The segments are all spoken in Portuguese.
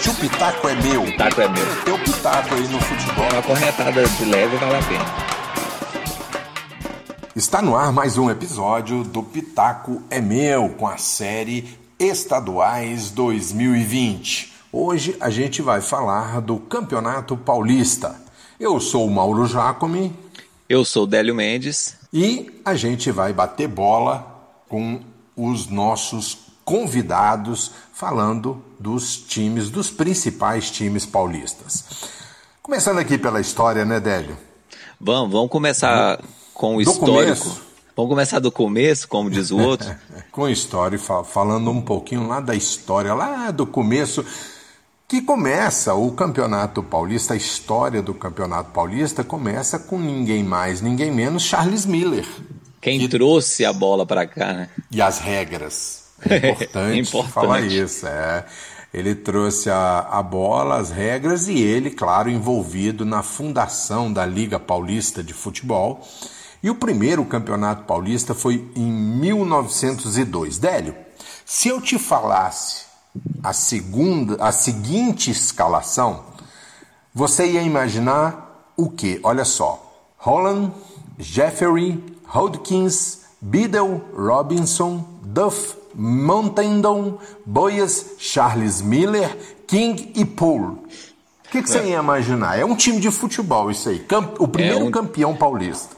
Se o pitaco é meu, Pitaco é meu. teu pitaco aí no futebol. Uma corretada de leve vale a pena. Está no ar mais um episódio do Pitaco é Meu, com a série Estaduais 2020. Hoje a gente vai falar do Campeonato Paulista. Eu sou o Mauro Jacome Eu sou Délio Mendes. e a gente vai bater bola com os nossos convidados falando dos times, dos principais times paulistas. Começando aqui pela história, né, Délio? Vamos, vamos começar com o histórico. começo? Vamos começar do começo, como diz o outro. com história, fa- falando um pouquinho lá da história, lá do começo, que começa o Campeonato Paulista, a história do Campeonato Paulista começa com ninguém mais, ninguém menos Charles Miller. Quem trouxe a bola pra cá, né? E as regras. É importante, Importante. falar isso. É. Ele trouxe a, a bola, as regras e ele, claro, envolvido na fundação da Liga Paulista de Futebol. E o primeiro campeonato paulista foi em 1902. Délio, se eu te falasse a segunda, a seguinte escalação, você ia imaginar o quê? Olha só. Holland, Jeffery, Hodgkins, Biddle, Robinson, Duff, Montendon, Boyas, Charles Miller, King e Poole. O que, que você ia imaginar? É um time de futebol isso aí. Camp- o primeiro um- campeão paulista.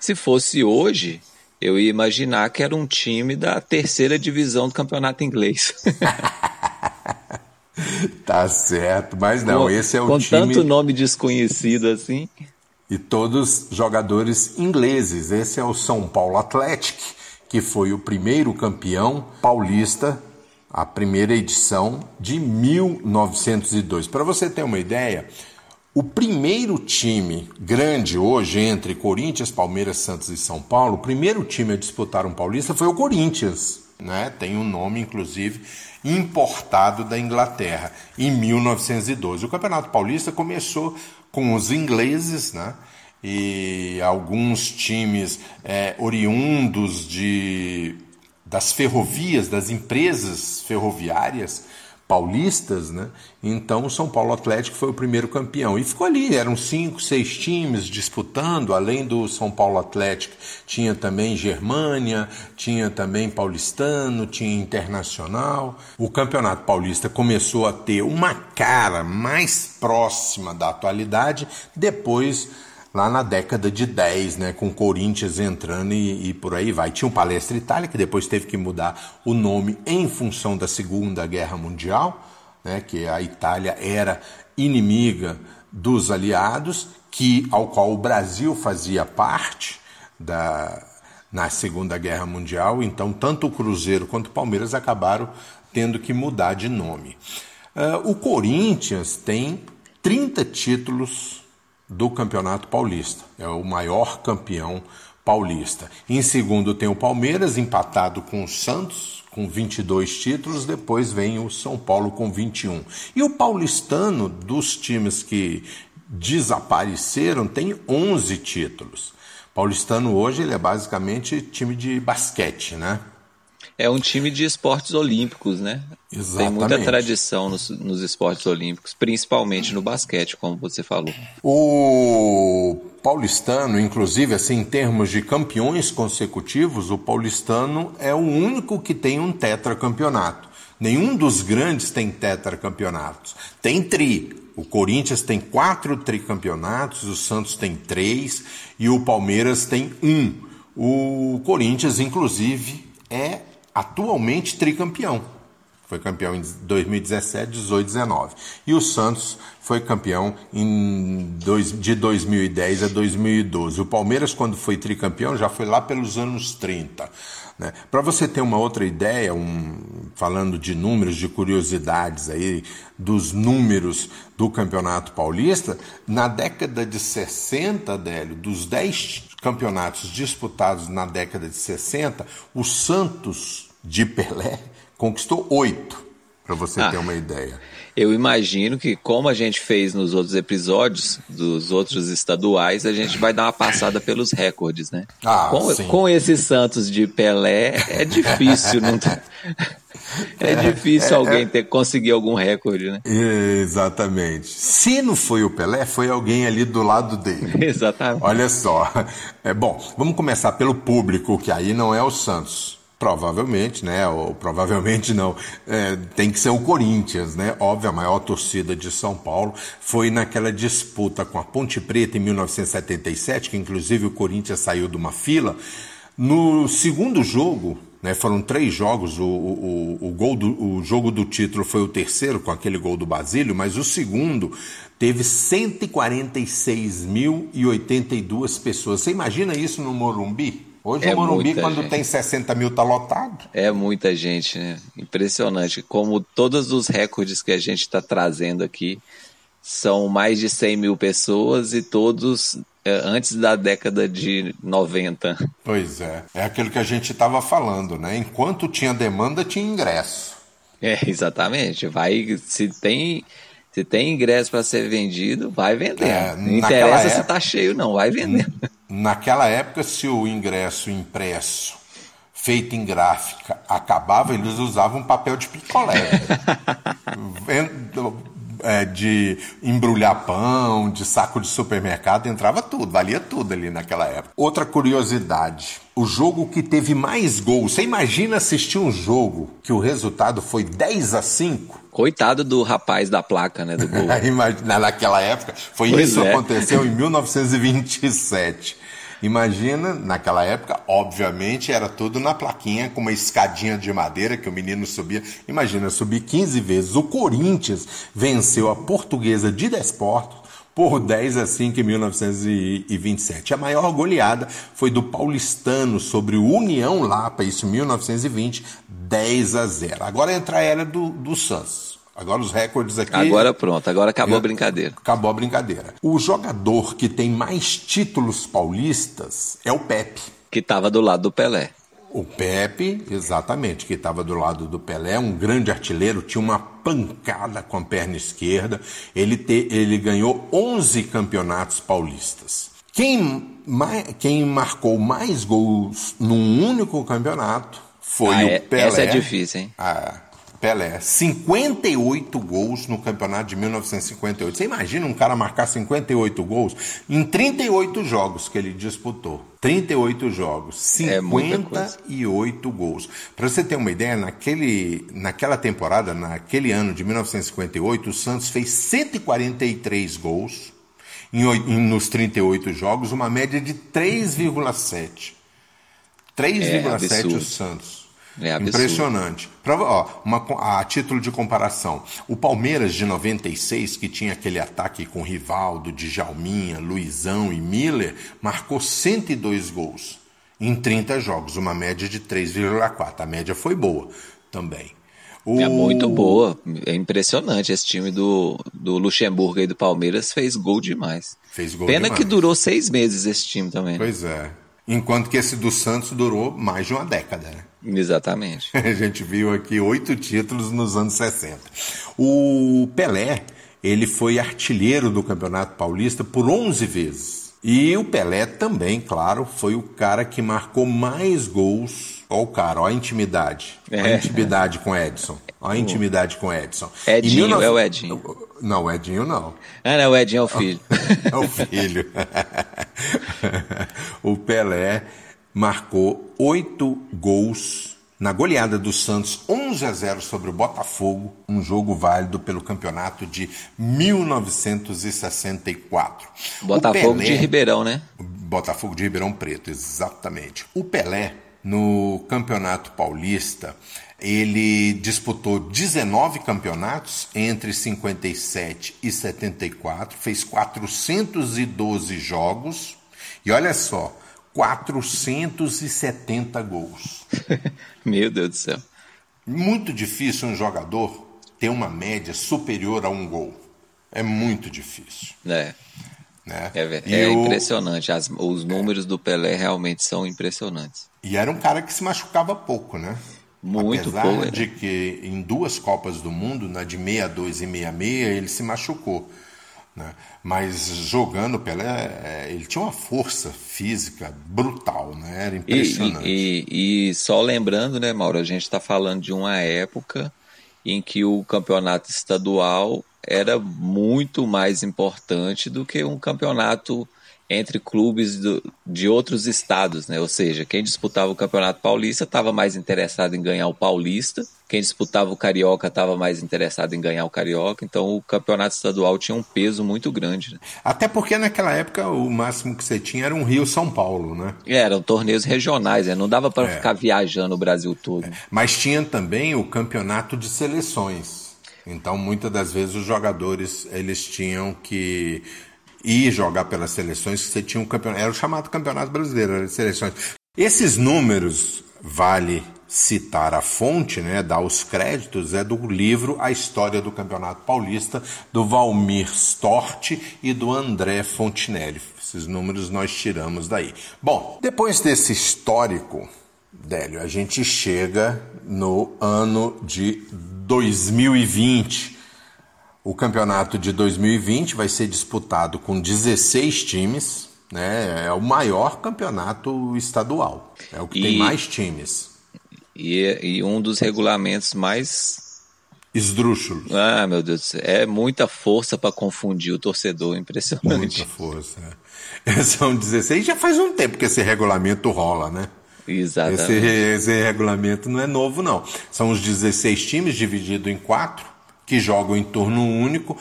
Se fosse hoje, eu ia imaginar que era um time da terceira divisão do campeonato inglês. Tá certo, mas não, com, esse é o com time tanto nome desconhecido assim. e todos jogadores ingleses. Esse é o São Paulo Athletic, que foi o primeiro campeão paulista, a primeira edição de 1902. Para você ter uma ideia, o primeiro time grande hoje entre Corinthians, Palmeiras, Santos e São Paulo, o primeiro time a disputar um paulista foi o Corinthians. Né? Tem um nome, inclusive, importado da Inglaterra, em 1912. O Campeonato Paulista começou com os ingleses, né? E alguns times é, oriundos de, das ferrovias, das empresas ferroviárias paulistas, né? Então o São Paulo Atlético foi o primeiro campeão e ficou ali. Eram cinco, seis times disputando. Além do São Paulo Atlético, tinha também Germânia, tinha também Paulistano, tinha Internacional. O Campeonato Paulista começou a ter uma cara mais próxima da atualidade depois lá na década de 10, né, com Corinthians entrando e, e por aí vai. Tinha o Palestra Itália, que depois teve que mudar o nome em função da Segunda Guerra Mundial, né, que a Itália era inimiga dos aliados, que ao qual o Brasil fazia parte da, na Segunda Guerra Mundial, então tanto o Cruzeiro quanto o Palmeiras acabaram tendo que mudar de nome. Ah, o Corinthians tem 30 títulos do Campeonato Paulista. É o maior campeão paulista. Em segundo tem o Palmeiras, empatado com o Santos, com 22 títulos. Depois vem o São Paulo com 21. E o paulistano, dos times que desapareceram, tem 11 títulos. Paulistano hoje ele é basicamente time de basquete, né? É um time de esportes olímpicos, né? Tem muita Exatamente. tradição nos, nos esportes olímpicos, principalmente no basquete, como você falou. O paulistano, inclusive, assim, em termos de campeões consecutivos, o paulistano é o único que tem um tetracampeonato. Nenhum dos grandes tem tetracampeonatos. Tem tri. O Corinthians tem quatro tricampeonatos, o Santos tem três e o Palmeiras tem um. O Corinthians, inclusive, é atualmente tricampeão. Foi campeão em 2017, 18, 19. E o Santos foi campeão dois, de 2010 a 2012. O Palmeiras, quando foi tricampeão, já foi lá pelos anos 30. Né? Para você ter uma outra ideia, um, falando de números, de curiosidades aí, dos números do Campeonato Paulista, na década de 60, Délio, dos 10 campeonatos disputados na década de 60, o Santos de Pelé conquistou oito, para você Ah. ter uma ideia. Eu imagino que, como a gente fez nos outros episódios dos outros estaduais, a gente vai dar uma passada pelos recordes, né? Ah, com, sim. com esse Santos de Pelé, é difícil não ter- É, é difícil é, alguém é. ter conseguir algum recorde, né? Exatamente. Se não foi o Pelé, foi alguém ali do lado dele. Exatamente. Olha só. É bom. Vamos começar pelo público, que aí não é o Santos. Provavelmente, né? Ou provavelmente não. É, tem que ser o Corinthians, né? Óbvio, a maior torcida de São Paulo foi naquela disputa com a Ponte Preta em 1977, que inclusive o Corinthians saiu de uma fila. No segundo jogo, né, foram três jogos, o, o, o, gol do, o jogo do título foi o terceiro, com aquele gol do Basílio, mas o segundo teve 146.082 pessoas. Você imagina isso no Morumbi? Hoje é o Morumbi, quando gente. tem 60 mil, tá lotado. É muita gente, né? Impressionante. Como todos os recordes que a gente está trazendo aqui são mais de 100 mil pessoas e todos é, antes da década de 90. Pois é. É aquilo que a gente estava falando, né? Enquanto tinha demanda, tinha ingresso. É, exatamente. Vai, se tem se tem ingresso para ser vendido, vai vender. É, não interessa época, se está cheio, não, vai vender. Naquela época, se o ingresso impresso, feito em gráfica, acabava, eles usavam papel de picolé. é, de embrulhar pão, de saco de supermercado, entrava tudo, valia tudo ali naquela época. Outra curiosidade: o jogo que teve mais gols. Você imagina assistir um jogo que o resultado foi 10 a 5? Coitado do rapaz da placa, né? Do gol. Naquela época, foi pois isso é. aconteceu em 1927. Imagina, naquela época, obviamente, era tudo na plaquinha, com uma escadinha de madeira que o menino subia. Imagina, subir 15 vezes. O Corinthians venceu a portuguesa de Desportos por 10 a 5 em 1927. A maior goleada foi do paulistano sobre o União Lapa, isso em 1920, 10 a 0. Agora entra a era do, do Santos. Agora os recordes aqui. Agora pronto, agora acabou a brincadeira. Acabou a brincadeira. O jogador que tem mais títulos paulistas é o Pepe. Que estava do lado do Pelé. O Pepe, exatamente, que estava do lado do Pelé, um grande artilheiro, tinha uma pancada com a perna esquerda. Ele, te, ele ganhou 11 campeonatos paulistas. Quem, quem marcou mais gols num único campeonato foi ah, o é, Pelé. Essa é difícil, hein? Ah, Pelé, 58 gols no campeonato de 1958. Você imagina um cara marcar 58 gols em 38 jogos que ele disputou? 38 jogos, 58 é gols. Para você ter uma ideia, naquele, naquela temporada, naquele ano de 1958, o Santos fez 143 gols em, em, nos 38 jogos, uma média de 3,7. 3,7 é, o Santos. É Impressionante. Pra, ó, uma, a título de comparação, o Palmeiras de 96, que tinha aquele ataque com Rivaldo, Djalminha, Luizão e Miller, marcou 102 gols em 30 jogos, uma média de 3,4. A média foi boa também. O... É muito boa, é impressionante. Esse time do, do Luxemburgo e do Palmeiras fez gol demais. Fez gol Pena demais. que durou seis meses esse time também. Né? Pois é. Enquanto que esse do Santos durou mais de uma década, né? Exatamente. A gente viu aqui oito títulos nos anos 60. O Pelé, ele foi artilheiro do Campeonato Paulista por 11 vezes. E o Pelé também, claro, foi o cara que marcou mais gols. Olha o cara, olha a intimidade. Olha a é. intimidade com Edson. Olha a intimidade com Edson. Edinho, 19... é o Edinho. Não, o Edinho não. Ah, não, o Edinho é o filho. é o filho. o Pelé marcou oito gols na goleada do Santos 11 a 0 sobre o Botafogo, um jogo válido pelo campeonato de 1964. Botafogo Pelé, de Ribeirão, né? Botafogo de Ribeirão Preto, exatamente. O Pelé, no Campeonato Paulista, ele disputou 19 campeonatos entre 57 e 74, fez 412 jogos. E olha só, 470 gols. Meu Deus do céu. Muito difícil um jogador ter uma média superior a um gol. É muito difícil. É. Né? É, é o... impressionante. As, os números é. do Pelé realmente são impressionantes. E era um cara que se machucava pouco, né? Muito Apesar pouco. de que em duas Copas do Mundo, na de 62 e 66, ele se machucou Né? Mas jogando Pelé, é, ele tinha uma força física brutal, né? Era impressionante. E, e, e só lembrando, né, Mauro, a gente está falando de uma época em que o campeonato estadual era muito mais importante do que um campeonato entre clubes do, de outros estados, né? Ou seja, quem disputava o Campeonato Paulista estava mais interessado em ganhar o Paulista, quem disputava o Carioca estava mais interessado em ganhar o Carioca, então o Campeonato Estadual tinha um peso muito grande. Né? Até porque naquela época o máximo que você tinha era um Rio São Paulo, né? É, eram torneios regionais, né? não dava para é. ficar viajando o Brasil todo. É. Mas tinha também o Campeonato de Seleções. Então, muitas das vezes os jogadores eles tinham que e jogar pelas seleções, que você tinha um campeonato, era o chamado Campeonato Brasileiro de Seleções. Esses números, vale citar a fonte, né, dar os créditos, é do livro A História do Campeonato Paulista, do Valmir Stort e do André Fontinelli. Esses números nós tiramos daí. Bom, depois desse histórico, Délio, a gente chega no ano de 2020 o campeonato de 2020 vai ser disputado com 16 times, né? É o maior campeonato estadual. É o que e, tem mais times. E, e um dos regulamentos mais esdrúxulos. Ah, meu Deus, é muita força para confundir o torcedor, impressionante. Muita força. É. São 16, já faz um tempo que esse regulamento rola, né? Exatamente. Esse, esse regulamento não é novo, não. São os 16 times divididos em quatro que jogam em turno único,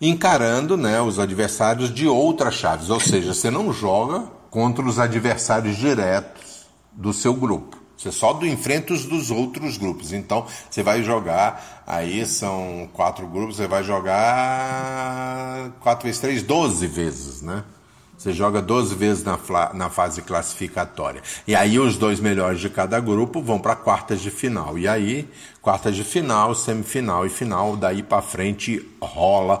encarando né, os adversários de outras chaves. Ou seja, você não joga contra os adversários diretos do seu grupo. Você só do, enfrenta os dos outros grupos. Então, você vai jogar, aí são quatro grupos, você vai jogar quatro vezes três, doze vezes, né? Você joga 12 vezes na, na, fase classificatória. E aí os dois melhores de cada grupo vão para quartas de final. E aí, quartas de final, semifinal e final, daí para frente rola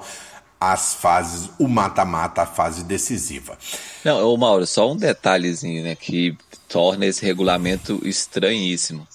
as fases, o mata-mata, a fase decisiva. Não, ô Mauro, só um detalhezinho, né, que torna esse regulamento estranhíssimo.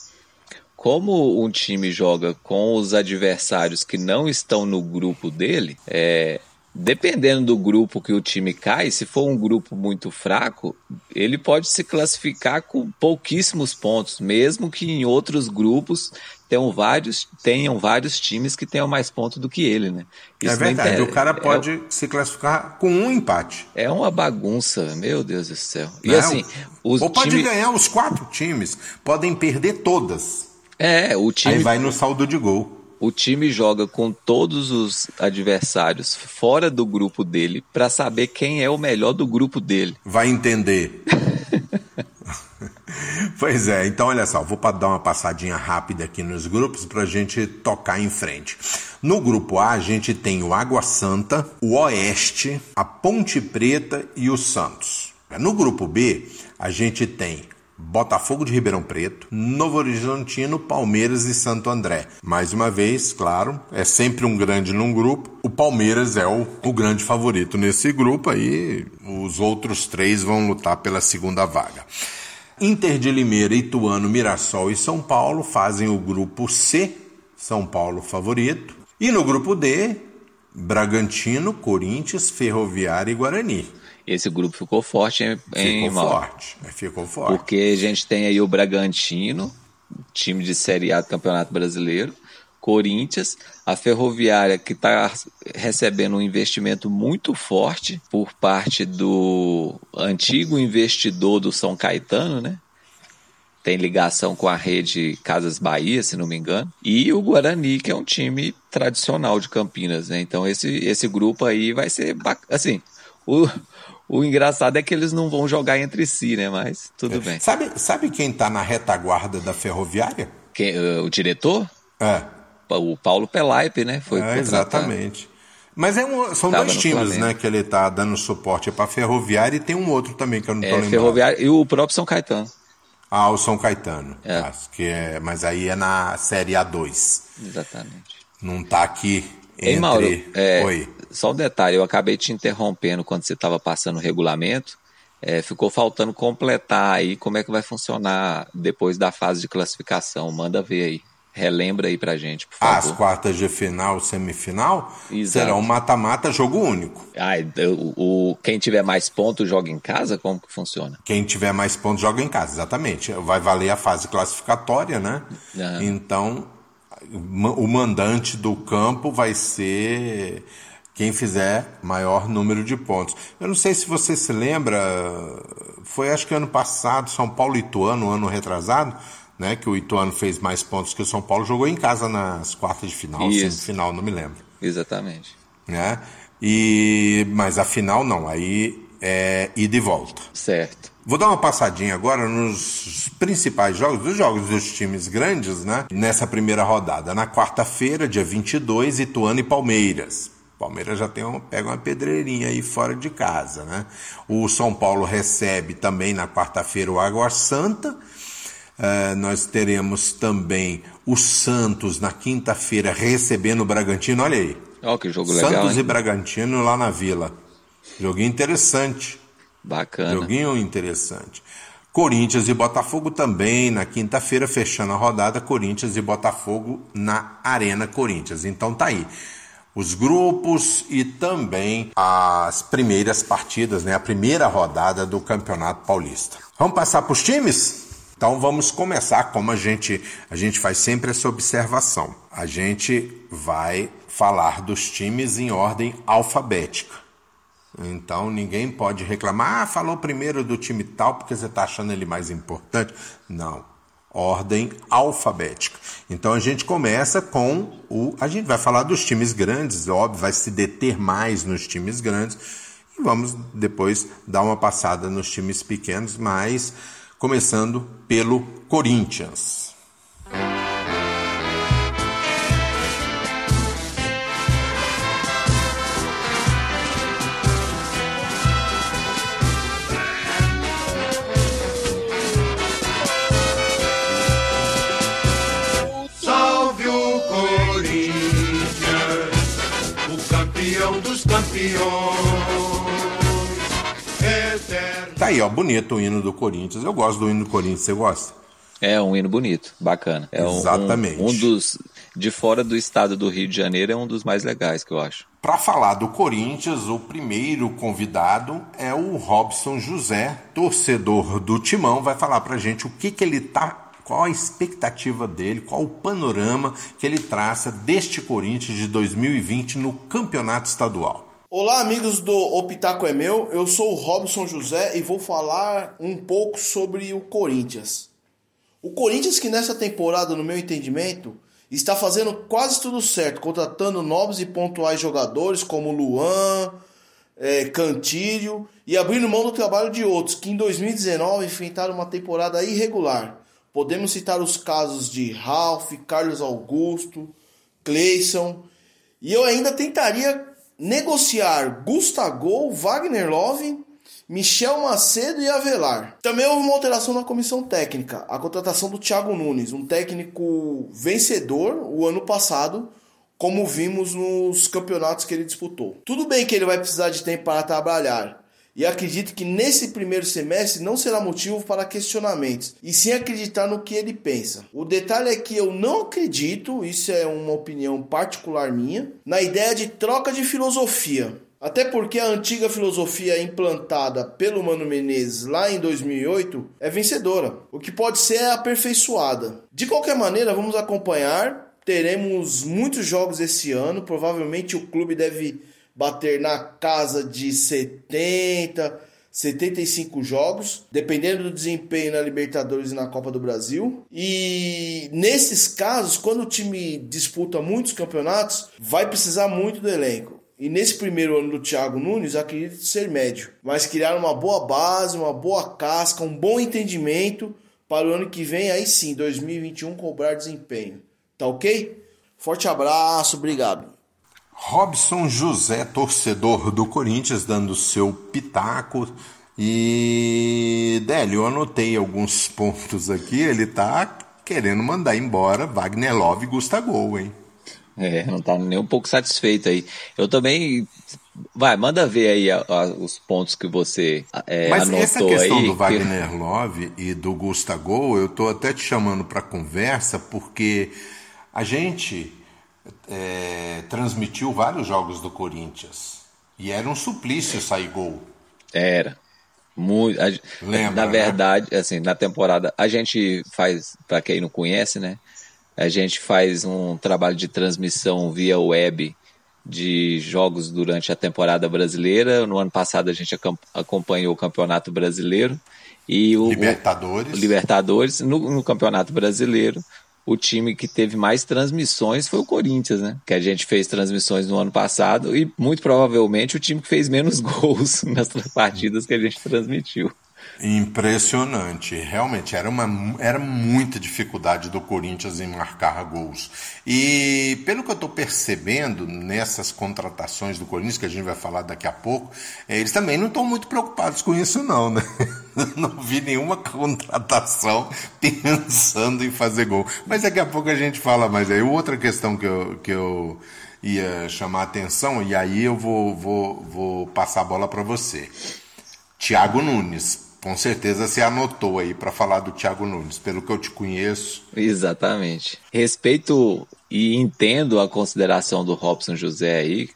Como um time joga com os adversários que não estão no grupo dele, é, dependendo do grupo que o time cai, se for um grupo muito fraco, ele pode se classificar com pouquíssimos pontos, mesmo que em outros grupos tenham vários, tenham vários times que tenham mais pontos do que ele, né? É Isso é verdade, o cara pode é, se classificar com um empate. É uma bagunça, meu Deus do céu. E Não, assim, os ou pode time... ganhar os quatro times, podem perder todas. É, o time. Aí vai no saldo de gol o time joga com todos os adversários fora do grupo dele para saber quem é o melhor do grupo dele. Vai entender. pois é, então olha só, vou dar uma passadinha rápida aqui nos grupos para a gente tocar em frente. No grupo A, a gente tem o Água Santa, o Oeste, a Ponte Preta e o Santos. No grupo B, a gente tem Botafogo de Ribeirão Preto, Novo Horizontino, Palmeiras e Santo André. Mais uma vez, claro, é sempre um grande num grupo. O Palmeiras é o, o grande favorito nesse grupo, aí os outros três vão lutar pela segunda vaga. Inter de Limeira, Ituano, Mirassol e São Paulo fazem o grupo C, São Paulo favorito. E no grupo D, Bragantino, Corinthians, Ferroviária e Guarani. Esse grupo ficou forte, hein, Ficou forte, ficou forte. Porque a gente tem aí o Bragantino, time de Série A do Campeonato Brasileiro, Corinthians, a Ferroviária que está recebendo um investimento muito forte por parte do antigo investidor do São Caetano, né? Tem ligação com a rede Casas Bahia, se não me engano. E o Guarani, que é um time tradicional de Campinas, né? Então esse, esse grupo aí vai ser assim, o, o engraçado é que eles não vão jogar entre si, né? Mas tudo é. bem. Sabe, sabe quem está na retaguarda da ferroviária? Quem, uh, o diretor? É. O Paulo Pelaipe, né? Foi é, exatamente. Mas é um, são Tava dois times, né, que ele está dando suporte para a Ferroviária e tem um outro também que eu não estou é, lembrando. Ferroviária e o próprio São Caetano. Ah, o São Caetano. É. Tá, que é, mas aí é na Série A2. Exatamente. Não está aqui entre... Ei, Mauro, é, Oi só um detalhe, eu acabei te interrompendo quando você estava passando o regulamento. É, ficou faltando completar aí como é que vai funcionar depois da fase de classificação. Manda ver aí. Relembra aí pra gente, por favor. As quartas de final, semifinal, Exato. serão mata-mata, jogo único. Ah, o, o, quem tiver mais pontos joga em casa? Como que funciona? Quem tiver mais pontos joga em casa, exatamente. Vai valer a fase classificatória, né? Uhum. Então, o mandante do campo vai ser quem fizer maior número de pontos. Eu não sei se você se lembra, foi acho que ano passado, São Paulo e Ituano, ano retrasado, né, que o Ituano fez mais pontos que o São Paulo, jogou em casa nas quartas de final, Isso. semifinal, não me lembro. Exatamente. Né? E, mas a final não, aí é ida e volta. Certo. Vou dar uma passadinha agora nos principais jogos, dos jogos dos times grandes, né? Nessa primeira rodada. Na quarta-feira, dia 22, Ituano e Palmeiras. Palmeiras já tem uma, pega uma pedreirinha aí fora de casa, né? O São Paulo recebe também na quarta-feira o Água Santa Uh, nós teremos também o Santos na quinta-feira recebendo o Bragantino. Olha aí. Oh, que jogo Santos legal. Santos e Bragantino lá na Vila. Joguinho interessante. Bacana. Joguinho interessante. Corinthians e Botafogo também na quinta-feira, fechando a rodada, Corinthians e Botafogo na Arena Corinthians. Então tá aí. Os grupos e também as primeiras partidas, né? A primeira rodada do Campeonato Paulista. Vamos passar para os times? Então vamos começar como a gente a gente faz sempre essa observação. A gente vai falar dos times em ordem alfabética. Então ninguém pode reclamar, ah, falou primeiro do time tal porque você está achando ele mais importante. Não, ordem alfabética. Então a gente começa com o. A gente vai falar dos times grandes, óbvio, vai se deter mais nos times grandes e vamos depois dar uma passada nos times pequenos, mas começando pelo Corinthians. Campeões. Tá aí, ó, bonito o hino do Corinthians. Eu gosto do hino do Corinthians, você gosta? É um hino bonito, bacana. É Exatamente. Um, um, dos. De fora do estado do Rio de Janeiro é um dos mais legais que eu acho. Para falar do Corinthians, o primeiro convidado é o Robson José, torcedor do Timão, vai falar pra gente o que, que ele tá qual a expectativa dele, qual o panorama que ele traça deste Corinthians de 2020 no campeonato estadual. Olá, amigos do O Pitaco é Meu. Eu sou o Robson José e vou falar um pouco sobre o Corinthians. O Corinthians, que nessa temporada, no meu entendimento, está fazendo quase tudo certo, contratando novos e pontuais jogadores como Luan, é, Cantilho e abrindo mão do trabalho de outros que em 2019 enfrentaram uma temporada irregular. Podemos citar os casos de Ralph, Carlos Augusto, Cleison. E eu ainda tentaria negociar Gustavo, Wagner Love, Michel Macedo e Avelar. Também houve uma alteração na comissão técnica, a contratação do Thiago Nunes, um técnico vencedor o ano passado, como vimos nos campeonatos que ele disputou. Tudo bem que ele vai precisar de tempo para trabalhar, e acredito que nesse primeiro semestre não será motivo para questionamentos, e sim acreditar no que ele pensa. O detalhe é que eu não acredito, isso é uma opinião particular minha, na ideia de troca de filosofia. Até porque a antiga filosofia implantada pelo Mano Menezes lá em 2008 é vencedora, o que pode ser aperfeiçoada. De qualquer maneira, vamos acompanhar. Teremos muitos jogos esse ano, provavelmente o clube deve bater na casa de 70, 75 jogos, dependendo do desempenho na Libertadores e na Copa do Brasil. E nesses casos, quando o time disputa muitos campeonatos, vai precisar muito do elenco. E nesse primeiro ano do Thiago Nunes, acredito ser médio, mas criar uma boa base, uma boa casca, um bom entendimento para o ano que vem, aí sim, 2021, cobrar desempenho. Tá ok? Forte abraço, obrigado. Robson José, torcedor do Corinthians, dando seu pitaco. E, Délio, eu anotei alguns pontos aqui. Ele tá querendo mandar embora Wagner Love e Gustavo, hein? É, não tá nem um pouco satisfeito aí. Eu também. Vai, manda ver aí a, a, os pontos que você é, Mas anotou essa questão aí, do Wagner Love e do Gustavo, eu tô até te chamando para conversa porque A gente é, transmitiu vários jogos do Corinthians e era um suplício sair gol. Era. Muito, a, Lembra, na né? verdade, assim, na temporada, a gente faz, para quem não conhece, né? A gente faz um trabalho de transmissão via web de jogos durante a temporada brasileira. No ano passado a gente acompanhou o Campeonato Brasileiro e o, o- Libertadores. o Libertadores. No, no Campeonato Brasileiro, o time que teve mais transmissões foi o Corinthians, né? Que a gente fez transmissões no ano passado e muito provavelmente o time que fez menos gols nas partidas que a gente transmitiu. Impressionante, realmente era uma era muita dificuldade do Corinthians em marcar gols. E pelo que eu estou percebendo nessas contratações do Corinthians que a gente vai falar daqui a pouco, eh, eles também não estão muito preocupados com isso não, né? Não vi nenhuma contratação pensando em fazer gol. Mas daqui a pouco a gente fala mais aí. Outra questão que eu, que eu ia chamar a atenção e aí eu vou vou, vou passar a bola para você. Tiago Nunes. Com certeza você anotou aí para falar do Thiago Nunes. Pelo que eu te conheço, Exatamente. Respeito e entendo a consideração do Robson José aí.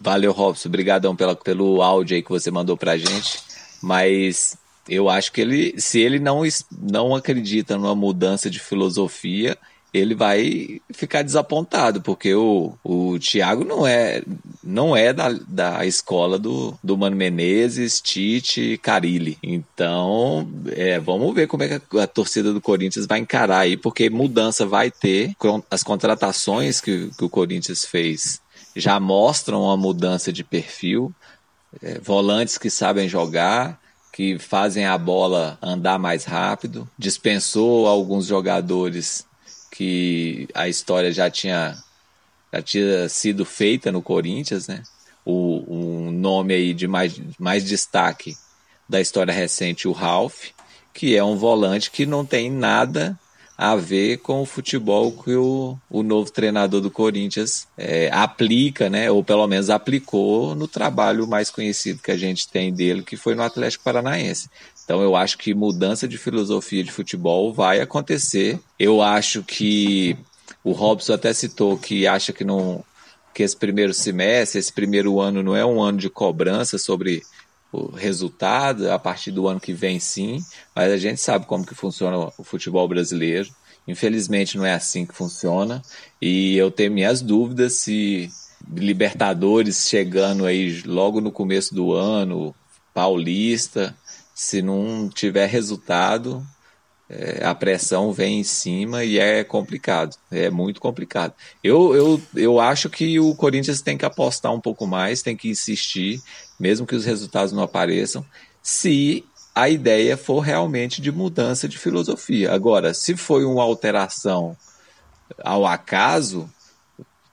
Valeu, Robson. Obrigadão pela, pelo áudio aí que você mandou pra gente. Mas eu acho que ele, se ele não, não acredita numa mudança de filosofia, ele vai ficar desapontado, porque o, o Thiago não é, não é da, da escola do, do Mano Menezes, Tite, Carilli. Então, é, vamos ver como é que a, a torcida do Corinthians vai encarar aí, porque mudança vai ter. As contratações que, que o Corinthians fez já mostram uma mudança de perfil. É, volantes que sabem jogar, que fazem a bola andar mais rápido. Dispensou alguns jogadores que a história já tinha, já tinha sido feita no Corinthians, né? O, nome aí de mais, mais destaque da história recente, o Ralph, que é um volante que não tem nada a ver com o futebol que o, o novo treinador do Corinthians é, aplica, né? Ou pelo menos aplicou no trabalho mais conhecido que a gente tem dele, que foi no Atlético Paranaense. Então eu acho que mudança de filosofia de futebol vai acontecer. Eu acho que o Robson até citou que acha que não que esse primeiro semestre, esse primeiro ano não é um ano de cobrança sobre o resultado, a partir do ano que vem sim, mas a gente sabe como que funciona o futebol brasileiro. Infelizmente não é assim que funciona e eu tenho minhas dúvidas se Libertadores chegando aí logo no começo do ano, Paulista, se não tiver resultado, é, a pressão vem em cima e é complicado, é muito complicado. Eu, eu, eu acho que o Corinthians tem que apostar um pouco mais, tem que insistir, mesmo que os resultados não apareçam, se a ideia for realmente de mudança de filosofia. Agora, se foi uma alteração ao acaso,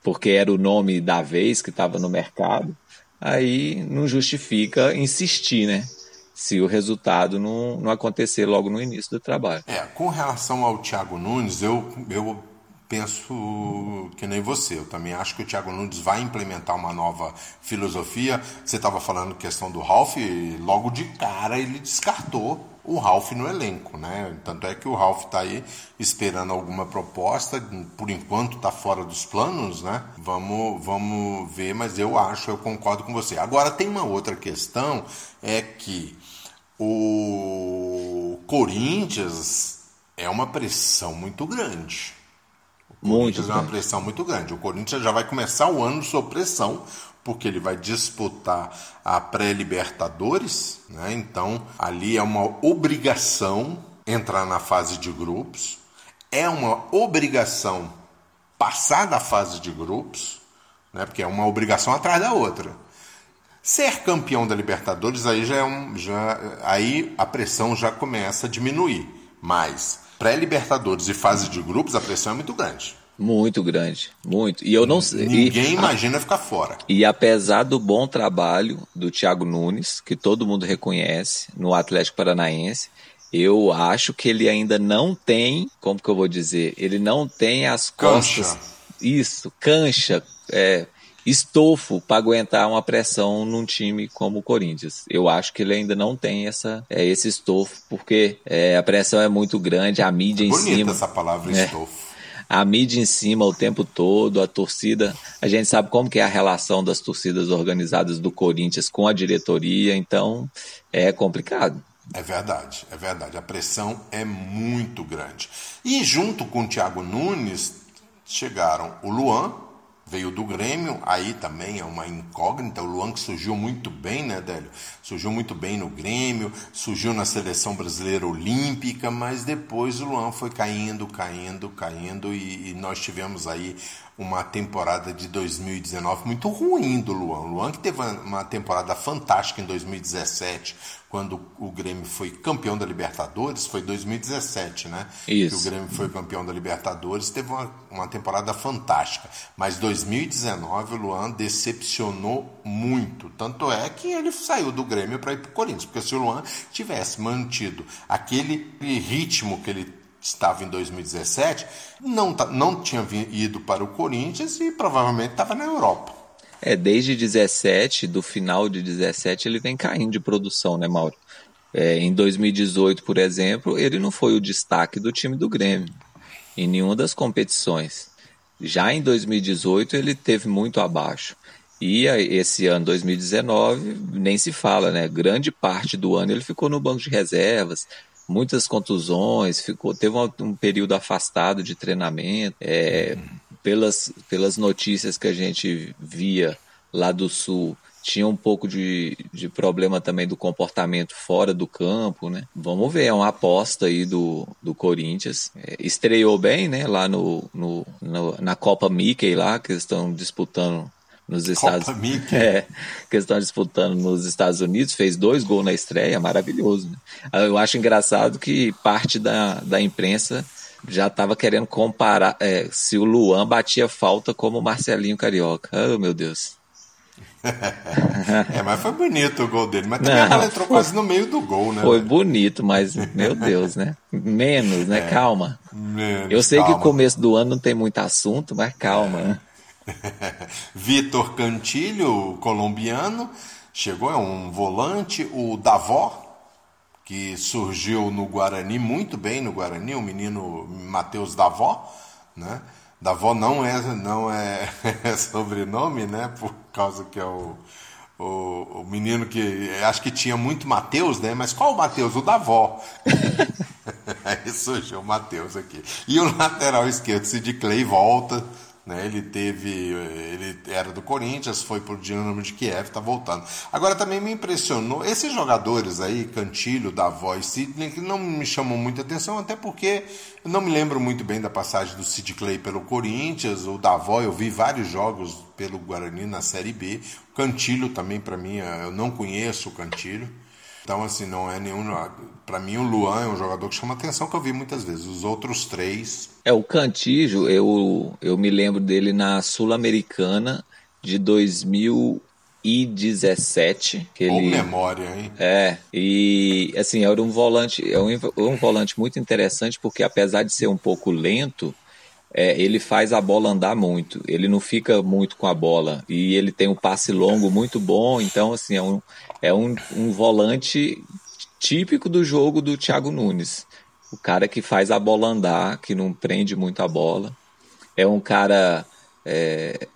porque era o nome da vez que estava no mercado, aí não justifica insistir, né? Se o resultado não, não acontecer logo no início do trabalho. é, com relação ao Thiago Nunes, eu, eu penso que nem você. Eu também acho que o Thiago Nunes vai implementar uma nova filosofia. Você estava falando questão do Ralf, e logo de cara ele descartou o Ralf no elenco, né? Tanto é que o Ralf está aí esperando alguma proposta, por enquanto está fora dos planos, né? Vamos, vamos ver, mas eu acho, eu concordo com você. Agora tem uma outra questão, é que o Corinthians é uma pressão muito grande. Muito é uma pressão muito grande. O Corinthians já vai começar o ano sob pressão, porque ele vai disputar a pré-Libertadores, né? Então, ali é uma obrigação entrar na fase de grupos, é uma obrigação passar da fase de grupos, né? Porque é uma obrigação atrás da outra. Ser campeão da Libertadores aí já é um, já aí a pressão já começa a diminuir, mas pré-Libertadores e fase de grupos a pressão é muito grande. Muito grande, muito. E eu não sei. Ninguém e, imagina ficar fora. e apesar do bom trabalho do Thiago Nunes, que todo mundo reconhece no Atlético Paranaense, eu acho que ele ainda não tem, como que eu vou dizer, ele não tem as Cancha. costas. Isso, cancha, é, estofo para aguentar uma pressão num time como o Corinthians. Eu acho que ele ainda não tem essa, é, esse estofo, porque é, a pressão é muito grande, a mídia em Bonita cima. essa palavra É. estofo. a mídia em cima o tempo todo, a torcida. A gente sabe como que é a relação das torcidas organizadas do Corinthians com a diretoria, então é complicado. É verdade, é verdade. A pressão é muito grande. E junto com o Thiago Nunes chegaram o Luan, veio do Grêmio, aí também é uma incógnita. O Luan que surgiu muito bem, né, Délio? Surgiu muito bem no Grêmio, surgiu na seleção brasileira olímpica, mas depois o Luan foi caindo, caindo, caindo e, e nós tivemos aí uma temporada de 2019 muito ruim do Luan. Luan que teve uma temporada fantástica em 2017, quando o Grêmio foi campeão da Libertadores, foi 2017, né? Isso. Que o Grêmio foi campeão da Libertadores, teve uma, uma temporada fantástica. Mas 2019 o Luan decepcionou muito. Tanto é que ele saiu do Grêmio para ir para o Corinthians. Porque se o Luan tivesse mantido aquele ritmo que ele estava em 2017, não, não tinha ido para o Corinthians e provavelmente estava na Europa. É, desde 17, do final de 17, ele vem caindo de produção, né, Mauro? É, em 2018, por exemplo, ele não foi o destaque do time do Grêmio em nenhuma das competições. Já em 2018, ele teve muito abaixo. E esse ano 2019 nem se fala, né? Grande parte do ano ele ficou no banco de reservas, muitas contusões, ficou, teve um, um período afastado de treinamento. É, pelas, pelas notícias que a gente via lá do Sul, tinha um pouco de, de problema também do comportamento fora do campo, né? Vamos ver, é uma aposta aí do, do Corinthians. É, estreou bem, né? Lá no, no, no, na Copa Mickey lá, que estão disputando nos Estados Unidos. É, que estão disputando nos Estados Unidos, fez dois gols na estreia, maravilhoso. Né? Eu acho engraçado que parte da, da imprensa já estava querendo comparar é, se o Luan batia falta como o Marcelinho Carioca. Oh, meu Deus. é, mas foi bonito o gol dele. Mas também Não, ela entrou foi, quase no meio do gol, né? Foi velho? bonito, mas, meu Deus, né? Menos, né? É, calma. Menos, Eu sei calma. que o começo do ano não tem muito assunto, mas calma, né? Vitor Cantilho, colombiano, chegou, é um volante. O Davó, que surgiu no Guarani, muito bem no Guarani, o menino Matheus Davó, né? Davó não é, não é, é sobrenome, né? Por causa que é o, o, o menino que acho que tinha muito Mateus, né? Mas qual o Mateus? O Davó. Aí surgiu o Mateus aqui. E o lateral esquerdo, Sid Clay, volta né? Ele teve, ele era do Corinthians, foi para o Dinamo de Kiev, está voltando. Agora também me impressionou esses jogadores aí, Cantilho, Davó e Sidney, que não me chamam muita atenção, até porque eu não me lembro muito bem da passagem do Sid Clay pelo Corinthians, o Davó eu vi vários jogos pelo Guarani na Série B. O Cantilho também para mim, eu não conheço o Cantilho. Então, assim, não é nenhum. Para mim, o Luan é um jogador que chama atenção, que eu vi muitas vezes. Os outros três. É, o Cantijo, eu, eu me lembro dele na Sul-Americana de 2017. Que ele, memória, hein? É, e assim, era um volante, é um, um volante muito interessante, porque apesar de ser um pouco lento, é, ele faz a bola andar muito. Ele não fica muito com a bola. E ele tem um passe longo muito bom. Então, assim, é um, é um, um volante típico do jogo do Thiago Nunes. O cara que faz a bola andar, que não prende muito a bola. É um cara é,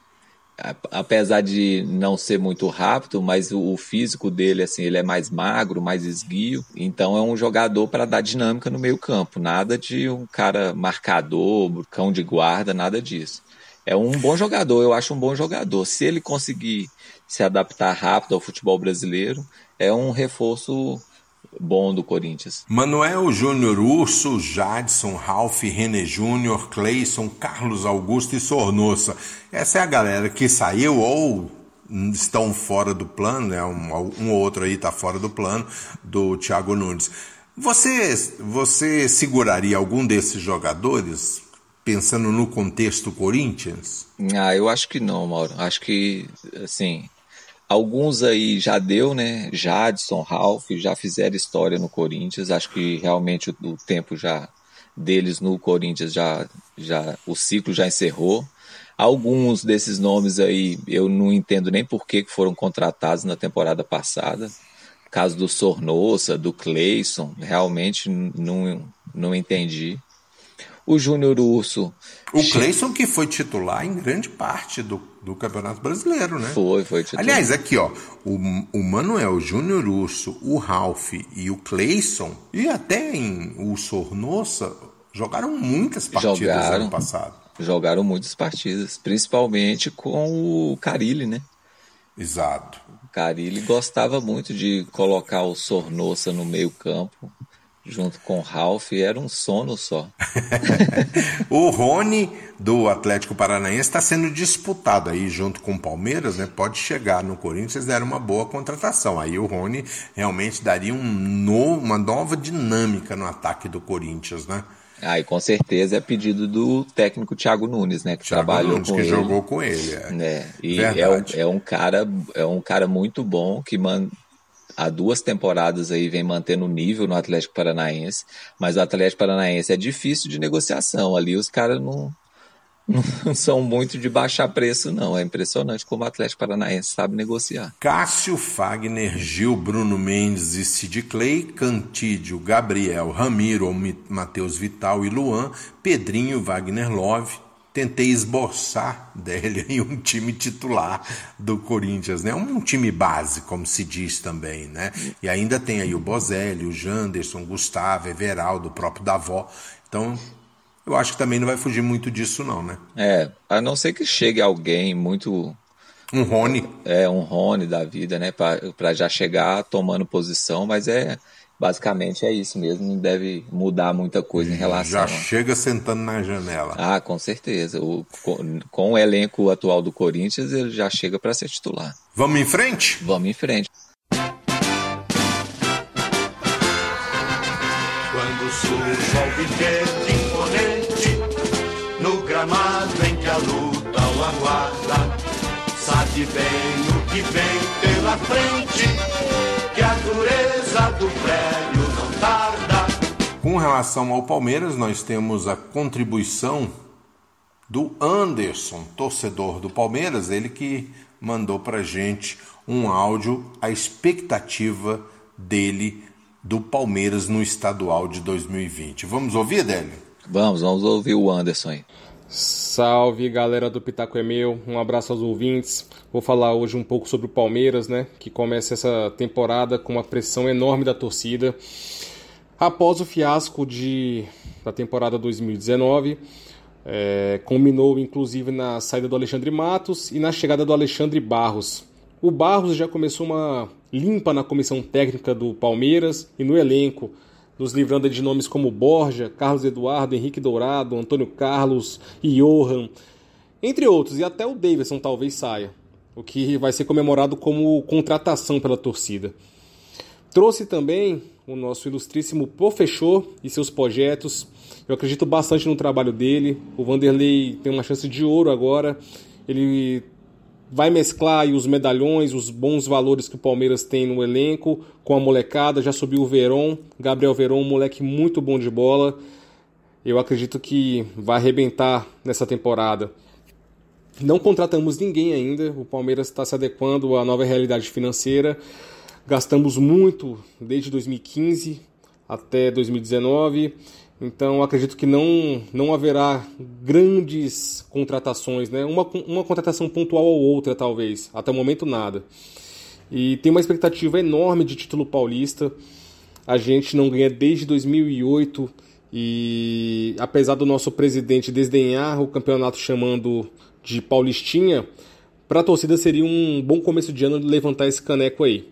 apesar de não ser muito rápido, mas o, físico dele, assim, ele é mais magro, mais esguio. Então é um jogador para dar dinâmica no meio campo. Nada de um cara marcador, cão de guarda, nada disso. É um bom jogador, eu acho um bom jogador. Se ele conseguir se adaptar rápido ao futebol brasileiro, é um reforço bom do Corinthians. Manuel Júnior Urso, Jadson, Ralph, René Júnior, Cleison, Carlos Augusto e Sornossa. Essa é a galera que saiu ou estão fora do plano, né? um, um ou outro aí está fora do plano, do Thiago Nunes. Você, você seguraria algum desses jogadores pensando no contexto Corinthians? Ah, eu acho que não, Mauro. Acho que, assim, Alguns aí já deu, né? Jadson, Ralph já fizeram história no Corinthians. Acho que realmente o, o tempo já deles no Corinthians já, já o ciclo já encerrou. Alguns desses nomes aí eu não entendo nem por que foram contratados na temporada passada. caso do Sornosa, do Cleison, realmente não, não entendi. O Júnior Urso. O Cleison que foi titular em grande parte do, do Campeonato Brasileiro, né? Foi, foi titular. Aliás, aqui, ó, o, o Manuel, o Júnior Urso, o Ralph e o Cleison, e até em o Sornossa, jogaram muitas partidas Jogaram. ano passado. Jogaram muitas partidas, principalmente com o Carilli, né? Exato. O Carilli gostava muito de colocar o Sornossa no meio campo, junto com o Ralph, era um sono só. o Rony do Atlético Paranaense está sendo disputado aí junto com o Palmeiras, né? Pode chegar no Corinthians, deram uma boa contratação. Aí o Rony realmente daria um no, uma nova dinâmica no ataque do Corinthians, né? Ah, e com certeza é pedido do técnico Thiago Nunes, né? Que Thiago trabalhou Nunes, com que ele. jogou com ele. É. né? E é um, Verdade. é um cara é um cara muito bom que man, há duas temporadas aí vem mantendo o nível no Atlético Paranaense, mas o Atlético Paranaense é difícil de negociação. Ali os caras não, não são muito de baixar preço, não. É impressionante como o Atlético Paranaense sabe negociar. Cássio, Fagner, Gil, Bruno Mendes e Sid Clay, Cantídio, Gabriel, Ramiro, Mi- Matheus Vital e Luan, Pedrinho, Wagner Love. Tentei esboçar dele em um time titular do Corinthians, né? Um time base, como se diz também, né? E ainda tem aí o Bozelli, o Janderson, o Gustavo, Everaldo, o próprio Davó. Então, eu acho que também não vai fugir muito disso, não, né? É, a não ser que chegue alguém muito Um Rony, é um Rony da vida, né, para já chegar tomando posição, mas é basicamente é isso mesmo, não deve mudar muita coisa em relação. já a- chega sentando na janela. Ah, com certeza. O, com, com o elenco atual do Corinthians, ele já chega para ser titular. Vamos em frente? Vamos em frente. Quando surge o imponente No gramado em que a luta o aguarda Sabe bem o que vem pela frente Que a dureza do prédio não tarda Com relação ao Palmeiras, nós temos a contribuição do Anderson, torcedor do Palmeiras, ele que mandou pra gente um áudio, a expectativa dele do Palmeiras no estadual de 2020. Vamos ouvir, Délio? Vamos, vamos ouvir o Anderson aí. Salve galera do Pitaco é meu, um abraço aos ouvintes. Vou falar hoje um pouco sobre o Palmeiras, né? Que começa essa temporada com uma pressão enorme da torcida. Após o fiasco de, da temporada 2019, é, inclusive na saída do Alexandre Matos e na chegada do Alexandre Barros. O Barros já começou uma limpa na comissão técnica do Palmeiras e no elenco, nos livrando de nomes como Borja, Carlos Eduardo, Henrique Dourado, Antônio Carlos Johan, entre outros, e até o Davidson talvez saia, o que vai ser comemorado como contratação pela torcida. Trouxe também o nosso ilustríssimo professor e seus projetos. Eu acredito bastante no trabalho dele. O Vanderlei tem uma chance de ouro agora. Ele vai mesclar os medalhões, os bons valores que o Palmeiras tem no elenco com a molecada. Já subiu o Veron, Gabriel Veron, um moleque muito bom de bola. Eu acredito que vai arrebentar nessa temporada. Não contratamos ninguém ainda. O Palmeiras está se adequando à nova realidade financeira. Gastamos muito desde 2015 até 2019. Então acredito que não, não haverá grandes contratações, né? Uma, uma contratação pontual ou outra, talvez. Até o momento, nada. E tem uma expectativa enorme de título paulista. A gente não ganha desde 2008 e apesar do nosso presidente desdenhar o campeonato chamando de Paulistinha, para a torcida seria um bom começo de ano levantar esse caneco aí.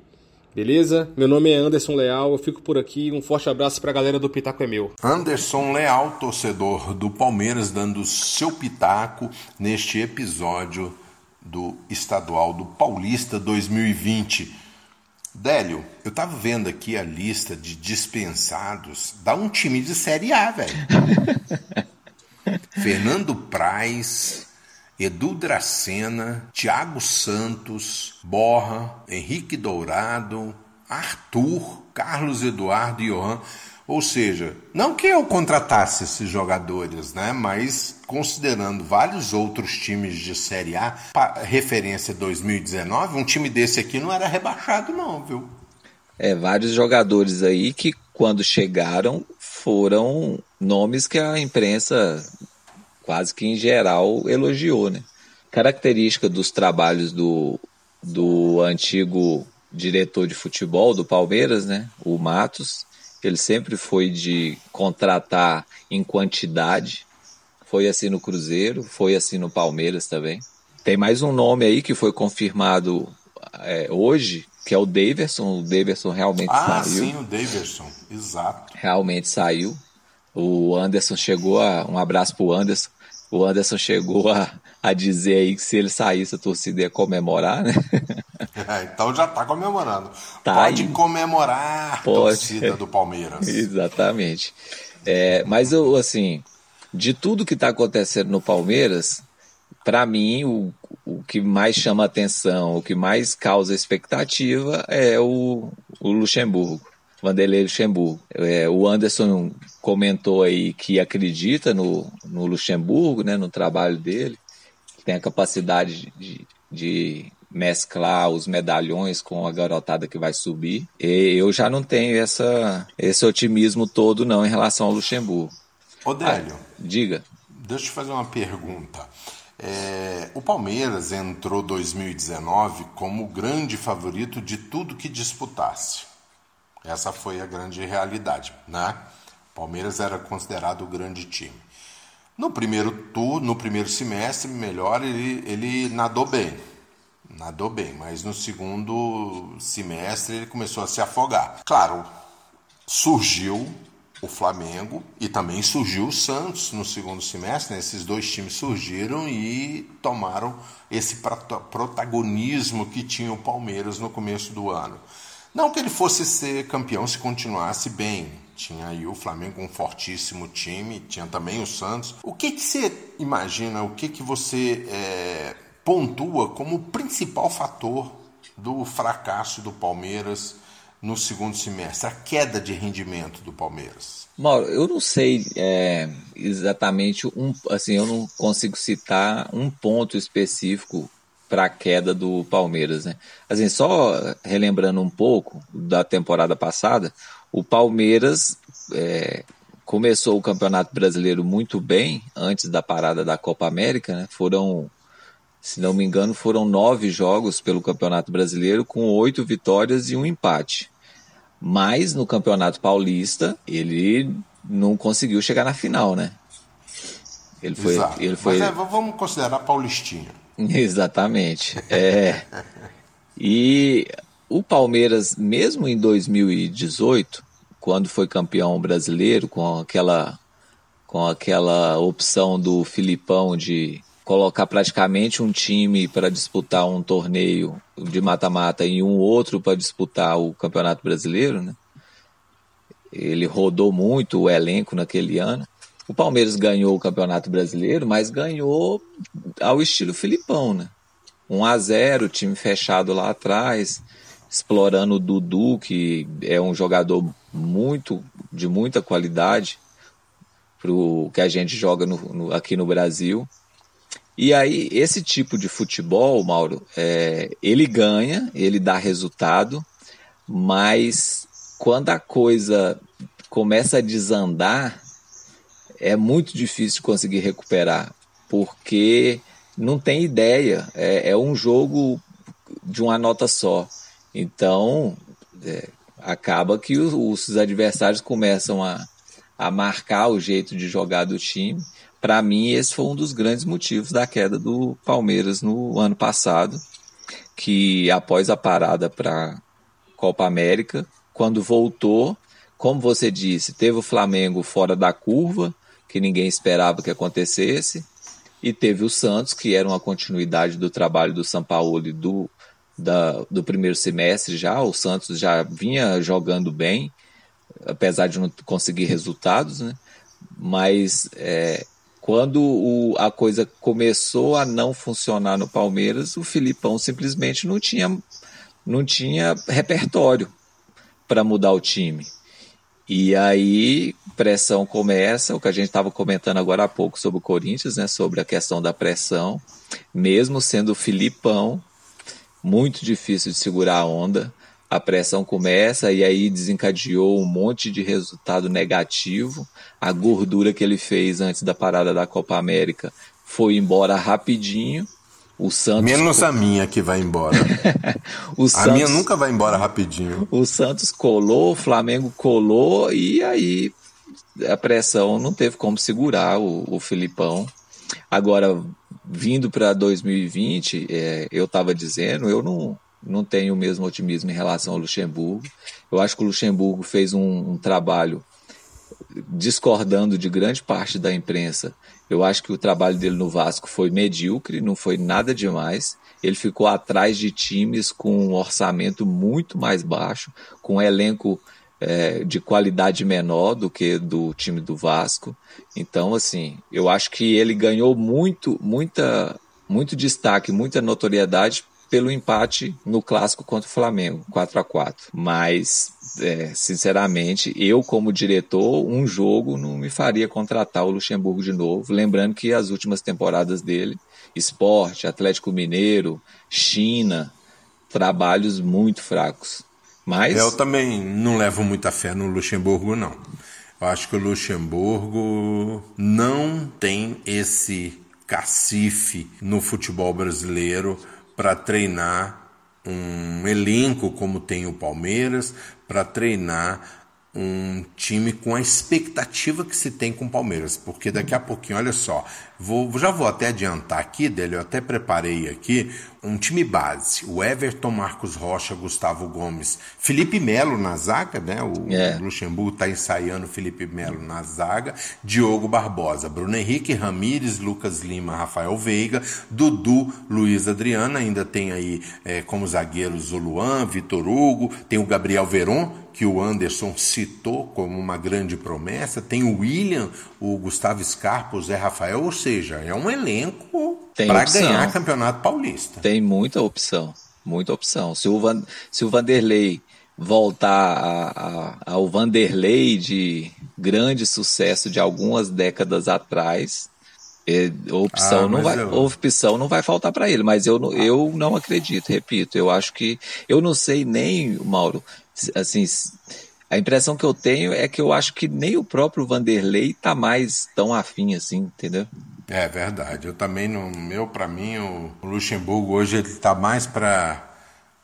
Beleza? Meu nome é Anderson Leal, eu fico por aqui. Um forte abraço para a galera do Pitaco é Meu. Anderson Leal, torcedor do Palmeiras, dando seu pitaco neste episódio do Estadual do Paulista 2020. Délio, eu tava vendo aqui a lista de dispensados. Dá um time de Série A, velho. Fernando Praz, Edu Dracena, Thiago Santos, Borra, Henrique Dourado, Arthur, Carlos Eduardo e Johan. Ou seja, não que eu contratasse esses jogadores, né? Mas considerando vários outros times de Série A, referência 2019, um time desse aqui não era rebaixado, não, viu? É, vários jogadores aí que quando chegaram foram nomes que a imprensa quase que em geral elogiou, né? Característica dos trabalhos do, do antigo diretor de futebol do Palmeiras, né? O Matos, ele sempre foi de contratar em quantidade. Foi assim no Cruzeiro, foi assim no Palmeiras também. Tem mais um nome aí que foi confirmado é, hoje, que é o Daverson. O Daverson realmente ah, saiu. Ah, sim, o Daverson, exato. Realmente saiu. O Anderson chegou a. Um abraço pro Anderson. O Anderson chegou a, a dizer aí que se ele saísse a torcida ia comemorar, né? É, então já tá comemorando. Tá Pode aí. comemorar Pode. torcida do Palmeiras. Exatamente. É, mas eu, assim, de tudo que está acontecendo no Palmeiras, para mim, o, o que mais chama atenção, o que mais causa expectativa é o, o Luxemburgo, Vanderlei Luxemburgo. É, o Anderson comentou aí que acredita no, no Luxemburgo, né, no trabalho dele, que tem a capacidade de, de mesclar os medalhões com a garotada que vai subir. E eu já não tenho essa, esse otimismo todo não em relação ao Luxemburgo. Odélio, Ah, diga. deixa eu te fazer uma pergunta. É, o Palmeiras entrou 2019 como o grande favorito de tudo que disputasse. Essa foi a grande realidade, né? Palmeiras era considerado o grande time. No primeiro turno, no primeiro semestre, melhor, ele, ele nadou bem. Nadou bem, mas no segundo semestre ele começou a se afogar. Claro, surgiu o Flamengo e também surgiu o Santos no segundo semestre. Né? Esses dois times surgiram e tomaram esse prota- protagonismo que tinha o Palmeiras no começo do ano. Não que ele fosse ser campeão se continuasse bem. Tinha aí o Flamengo um fortíssimo time, tinha também o Santos. O que, que você imagina, o que, que você é, pontua como principal fator do fracasso do Palmeiras no segundo semestre, a queda de rendimento do Palmeiras? Mauro, eu não sei é, exatamente um, assim, eu não consigo citar um ponto específico para a queda do Palmeiras, né? Assim, só relembrando um pouco da temporada passada, o Palmeiras é, começou o Campeonato Brasileiro muito bem antes da parada da Copa América, né? Foram, se não me engano, foram nove jogos pelo Campeonato Brasileiro com oito vitórias e um empate. Mas no Campeonato Paulista ele não conseguiu chegar na final, né? Ele foi, Exato. ele foi Mas é, vamos considerar Paulistinha. Exatamente. É. E o Palmeiras, mesmo em 2018, quando foi campeão brasileiro, com aquela, com aquela opção do Filipão de colocar praticamente um time para disputar um torneio de mata-mata e um outro para disputar o Campeonato Brasileiro, né? Ele rodou muito o elenco naquele ano. O Palmeiras ganhou o Campeonato Brasileiro, mas ganhou ao estilo Filipão, né? 1 a 0, time fechado lá atrás, explorando o Dudu, que é um jogador muito de muita qualidade pro que a gente joga no- no- aqui no Brasil. E aí, esse tipo de futebol, Mauro, é, ele ganha, ele dá resultado, mas quando a coisa começa a desandar, é muito difícil conseguir recuperar, porque não tem ideia, é, é um jogo de uma nota só. Então, é, acaba que os, os adversários começam a, a marcar o jeito de jogar do time. Para mim, esse foi um dos grandes motivos da queda do Palmeiras no ano passado, que após a parada para Copa América, quando voltou, como você disse, teve o Flamengo fora da curva, que ninguém esperava que acontecesse, e teve o Santos, que era uma continuidade do trabalho do e do, da, do primeiro semestre já. O Santos já vinha jogando bem, apesar de não conseguir resultados, né? Mas é, quando o, a coisa começou a não funcionar no Palmeiras, o Filipão simplesmente não tinha, não tinha repertório para mudar o time. E aí, pressão começa, o que a gente estava comentando agora há pouco sobre o Corinthians, né, sobre a questão da pressão, mesmo sendo o Filipão, muito difícil de segurar a onda. a pressão começa e aí desencadeou um monte de resultado negativo. A gordura que ele fez antes da parada da Copa América foi embora rapidinho. O Santos Menos a minha que vai embora. o a Santos... minha nunca vai embora rapidinho. O Santos colou, o Flamengo colou e aí a pressão não teve como segurar o, o Filipão. Agora, vindo para 2020, é, eu estava dizendo, eu não, não tenho o mesmo otimismo em relação ao Luxemburgo. Eu acho que o Luxemburgo fez um, um trabalho discordando de grande parte da imprensa. Eu acho que o trabalho dele no Vasco foi medíocre, não foi nada demais. Ele ficou atrás de times com um orçamento muito mais baixo, com um elenco é, de qualidade menor do que do time do Vasco. Então, assim, eu acho que ele ganhou muito, muita, muito destaque, muita notoriedade pelo empate no clássico contra o Flamengo, 4 a 4 Mas, é, sinceramente, eu como diretor, um jogo não me faria contratar o Luxemburgo de novo. Lembrando que as últimas temporadas dele, esporte, Atlético Mineiro, China, trabalhos muito fracos. Mas... Eu também não levo muita fé no Luxemburgo, não. Eu acho que o Luxemburgo não tem esse cacife no futebol brasileiro para treinar um elenco como tem o Palmeiras, para treinar um time com a expectativa que se tem com o Palmeiras, porque daqui a pouquinho, olha só, vou, já vou até adiantar aqui, dele, eu até preparei aqui um time base, o Everton, Marcos Rocha, Gustavo Gomes, Felipe Melo na zaga, né? O é. Luxemburgo está ensaiando Felipe Melo na zaga, Diogo Barbosa, Bruno Henrique, Ramires, Lucas Lima, Rafael Veiga, Dudu, Luiz Adriano, ainda tem aí é, como zagueiros o Luan, Vitor Hugo, tem o Gabriel Veron, que o Anderson citou como uma grande promessa, tem o William, o Gustavo Scarpa, o Zé Rafael, ou seja, é um elenco para ganhar campeonato paulista. Tem muita opção, muita opção. Se o, Van, se o Vanderlei voltar a, a, ao Vanderlei de grande sucesso de algumas décadas atrás, é, opção ah, não vai, eu... opção não vai faltar para ele, mas eu, eu não acredito, repito, eu acho que eu não sei nem, Mauro, assim, a impressão que eu tenho é que eu acho que nem o próprio Vanderlei tá mais tão afim assim, entendeu? É verdade. Eu também não, meu para mim o Luxemburgo hoje ele tá mais para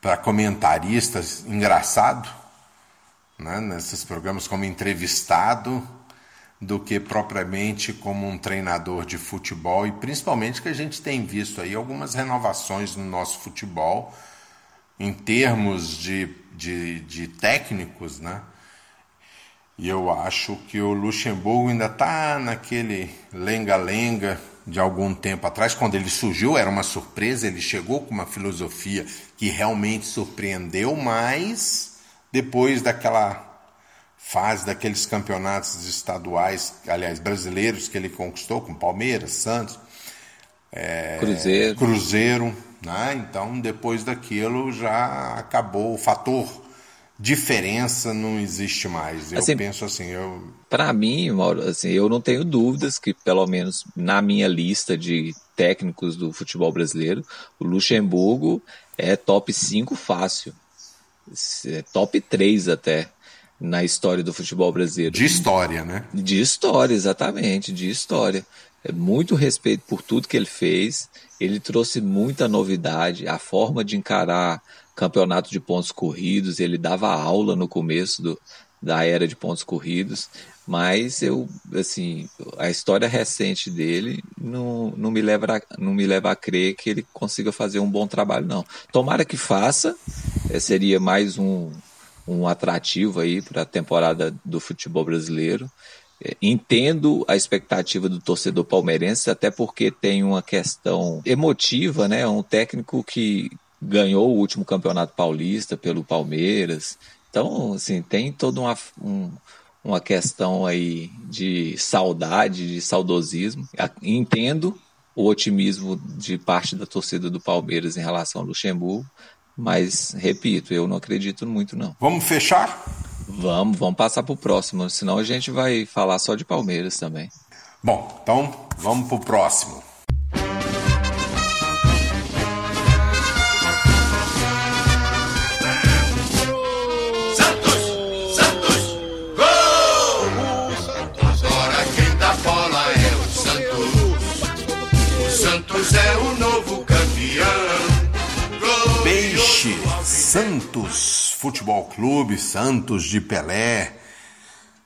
para comentaristas engraçado, né, nesses programas como entrevistado do que propriamente como um treinador de futebol e principalmente que a gente tem visto aí algumas renovações no nosso futebol em termos de de, de técnicos, né? E eu acho que o Luxemburgo ainda está naquele lenga-lenga de algum tempo atrás, quando ele surgiu, era uma surpresa, ele chegou com uma filosofia que realmente surpreendeu, mas depois daquela fase daqueles campeonatos estaduais, aliás, brasileiros que ele conquistou com Palmeiras, Santos, é, Cruzeiro. Cruzeiro, né? Então, depois daquilo já acabou o fator diferença não existe mais. Eu assim, penso assim, eu para mim, Mauro, assim, eu não tenho dúvidas que pelo menos na minha lista de técnicos do futebol brasileiro, o Luxemburgo é top 5 fácil. É top 3 até na história do futebol brasileiro. De história, né? De história, exatamente, de história. É muito respeito por tudo que ele fez. Ele trouxe muita novidade, a forma de encarar campeonato de pontos corridos. Ele dava aula no começo do, da era de pontos corridos, mas eu, assim, a história recente dele não, não, me leva a, não me leva a crer que ele consiga fazer um bom trabalho, não. Tomara que faça, é, seria mais um, um atrativo aí para a temporada do futebol brasileiro. Entendo a expectativa do torcedor palmeirense, até porque tem uma questão emotiva, né? Um técnico que ganhou o último campeonato paulista pelo Palmeiras. Então, assim, tem toda uma, um, uma questão aí de saudade, de saudosismo. Entendo o otimismo de parte da torcida do Palmeiras em relação ao Luxemburgo, mas, repito, eu não acredito muito, não. Vamos fechar? Vamos, vamos passar para o próximo, senão a gente vai falar só de Palmeiras também. Bom, então vamos para o próximo. Santos Futebol Clube, Santos de Pelé.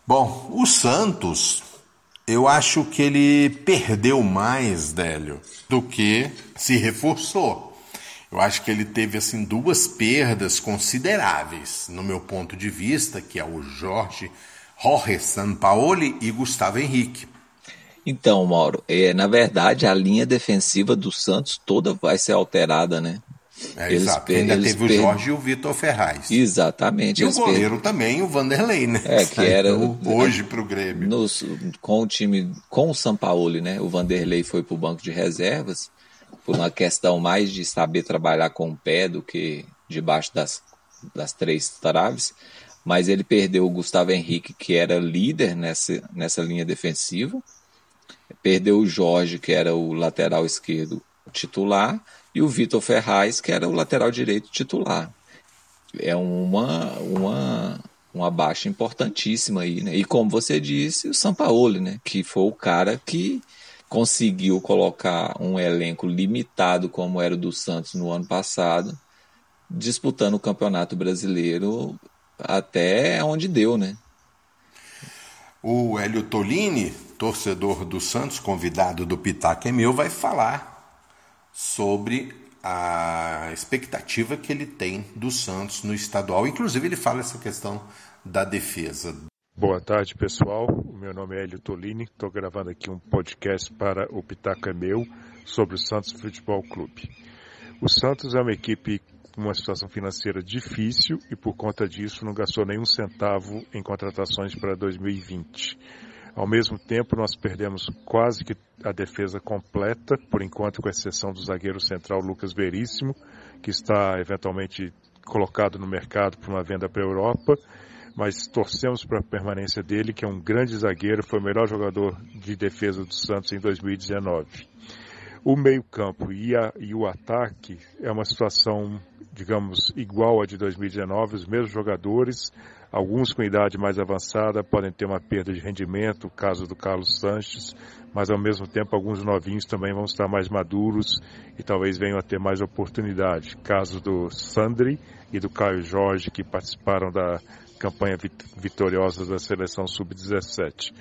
Bom, o Santos, eu acho que ele perdeu mais, Délio, do que se reforçou. Eu acho que ele teve assim duas perdas consideráveis, no meu ponto de vista, que é o Jorge Jorge Sampaoli e Gustavo Henrique. Então, Mauro, é, na verdade a linha defensiva do Santos toda vai ser alterada, né? É, eles, exato. Ainda eles teve o Jorge e o Vitor Ferraz. Exatamente. E o goleiro também, o Vanderlei, né? É, que era hoje para o Grêmio. Nos, com o time, com o Sampaoli, né? O Vanderlei foi para o banco de reservas por uma questão mais de saber trabalhar com o pé do que debaixo das, das três traves. Mas ele perdeu o Gustavo Henrique, que era líder nessa, nessa linha defensiva. Perdeu o Jorge, que era o lateral esquerdo titular e o Vitor Ferraz, que era o lateral direito titular. É uma, uma, uma baixa importantíssima aí, né? E como você disse, o Sampaoli, né? Que foi o cara que conseguiu colocar um elenco limitado como era o do Santos no ano passado, disputando o Campeonato Brasileiro até onde deu, né? O Hélio Tolini, torcedor do Santos, convidado do Pitaca é meu, vai falar sobre a expectativa que ele tem do Santos no estadual. Inclusive, ele fala essa questão da defesa. Boa tarde, pessoal. Meu nome é Hélio Tolini. Estou gravando aqui um podcast para o Pitaca é Meu sobre o Santos Futebol Clube. O Santos é uma equipe com uma situação financeira difícil e, por conta disso, não gastou nenhum centavo em contratações para 2020. Ao mesmo tempo, nós perdemos quase que a defesa completa, por enquanto, com exceção do zagueiro central Lucas Veríssimo, que está eventualmente colocado no mercado para uma venda para a Europa, mas torcemos para a permanência dele, que é um grande zagueiro, foi o melhor jogador de defesa do Santos em 2019. O meio-campo e, e, o ataque é uma situação, digamos, igual à de 2019, os mesmos jogadores, Alguns com idade mais avançada podem ter uma perda de rendimento, caso do Carlos Sanches, mas ao mesmo tempo alguns novinhos também vão estar mais maduros e talvez venham a ter mais oportunidade. Caso do Sandri e do Caio Jorge, que participaram da campanha vitoriosa da seleção sub-17.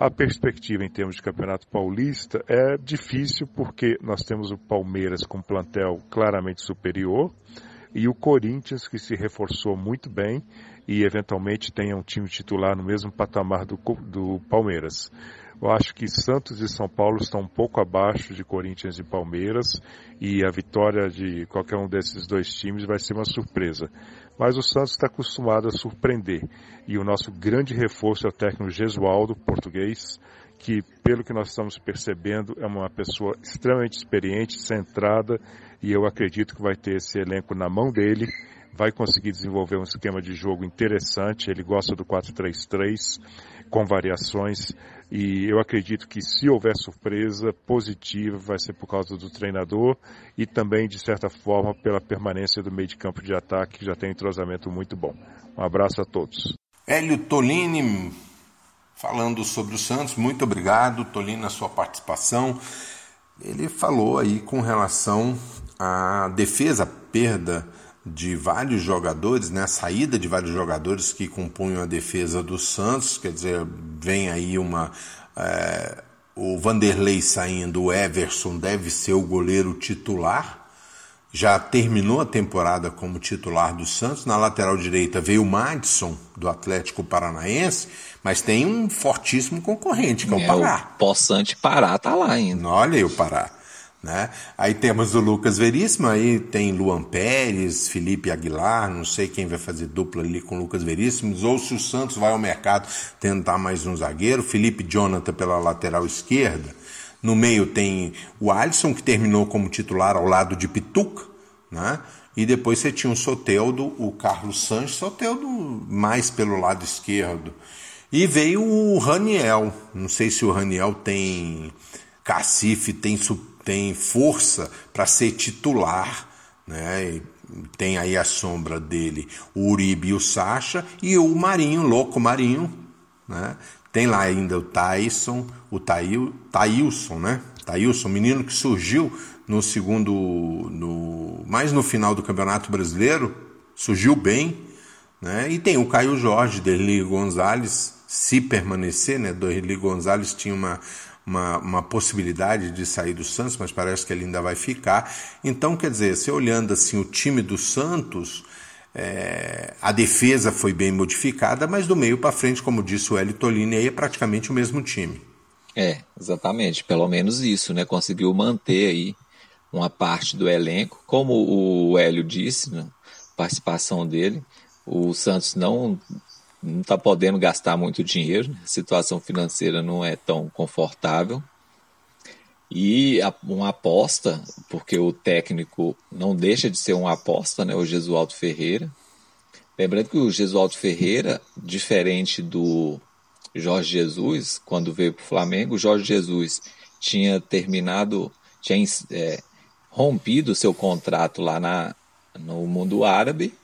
A perspectiva em termos de campeonato paulista é difícil porque nós temos o Palmeiras com um plantel claramente superior e o Corinthians que se reforçou muito bem e eventualmente tenha um time titular no mesmo patamar do, do Palmeiras. Eu acho que Santos e São Paulo estão um pouco abaixo de Corinthians e Palmeiras e a vitória de qualquer um desses dois times vai ser uma surpresa. Mas o Santos está acostumado a surpreender e o nosso grande reforço é o técnico Gesualdo, português, que pelo que nós estamos percebendo é uma pessoa extremamente experiente, centrada e eu acredito que vai ter esse elenco na mão dele vai conseguir desenvolver um esquema de jogo interessante. Ele gosta do 4-3-3 com variações e eu acredito que se houver surpresa positiva vai ser por causa do treinador e também de certa forma pela permanência do meio de campo de ataque que já tem um entrosamento muito bom. Um abraço a todos. Hélio Tolini falando sobre o Santos, muito obrigado Tolini na sua participação. Ele falou aí com relação à defesa, perda de vários jogadores, né, a saída de vários jogadores que compunham a defesa do Santos, quer dizer, vem aí uma. É, o Vanderlei saindo, o Everson deve ser o goleiro titular. Já terminou a temporada como titular do Santos. Na lateral direita veio o Madison, do Atlético Paranaense, mas tem um fortíssimo concorrente, que é o Pará. O Poçante Pará tá lá ainda. Olha aí o Pará. Né? Aí temos o Lucas Veríssimo, aí tem Luan Pérez, Felipe Aguilar, não sei quem vai fazer dupla ali com o Lucas Veríssimo, ou se o Santos vai ao mercado tentar mais um zagueiro, Felipe Jonathan pela lateral esquerda. No meio tem o Alisson, que terminou como titular ao lado de Pituca, né? E depois você tinha o Soteldo, o Carlos Sanches, Soteldo mais pelo lado esquerdo. E veio o Raniel. Não sei se o Raniel tem cacife, tem tem força para ser titular, né? Tem aí a sombra dele o Uribe e o Sacha e o Marinho, louco Marinho, né? Tem lá ainda o Tyson, o Tail, Tailson, né? Tailson, menino que surgiu no segundo, no, mais no final do Campeonato Brasileiro, surgiu bem, né? E tem o Caio Jorge, Derli Gonzalez, se permanecer, né? Derli Gonzalez tinha uma, uma, uma, possibilidade de sair do Santos, mas parece que ele ainda vai ficar. Então, quer dizer, se olhando assim o time do Santos, é, a defesa foi bem modificada, mas do meio para frente, como disse o Hélio Tolini, aí é praticamente o mesmo time. É, exatamente. Pelo menos isso, né? Conseguiu manter aí uma parte do elenco. Como o Hélio disse, na participação dele, o Santos não não está podendo gastar muito dinheiro, a situação financeira não é tão confortável. E uma aposta, porque o técnico não deixa de ser uma aposta, né, o Jesualdo Ferreira. Lembrando que o Jesualdo Ferreira, diferente do Jorge Jesus, quando veio para o Flamengo, o Jorge Jesus tinha terminado, tinha é, rompido seu contrato lá na, no mundo árabe,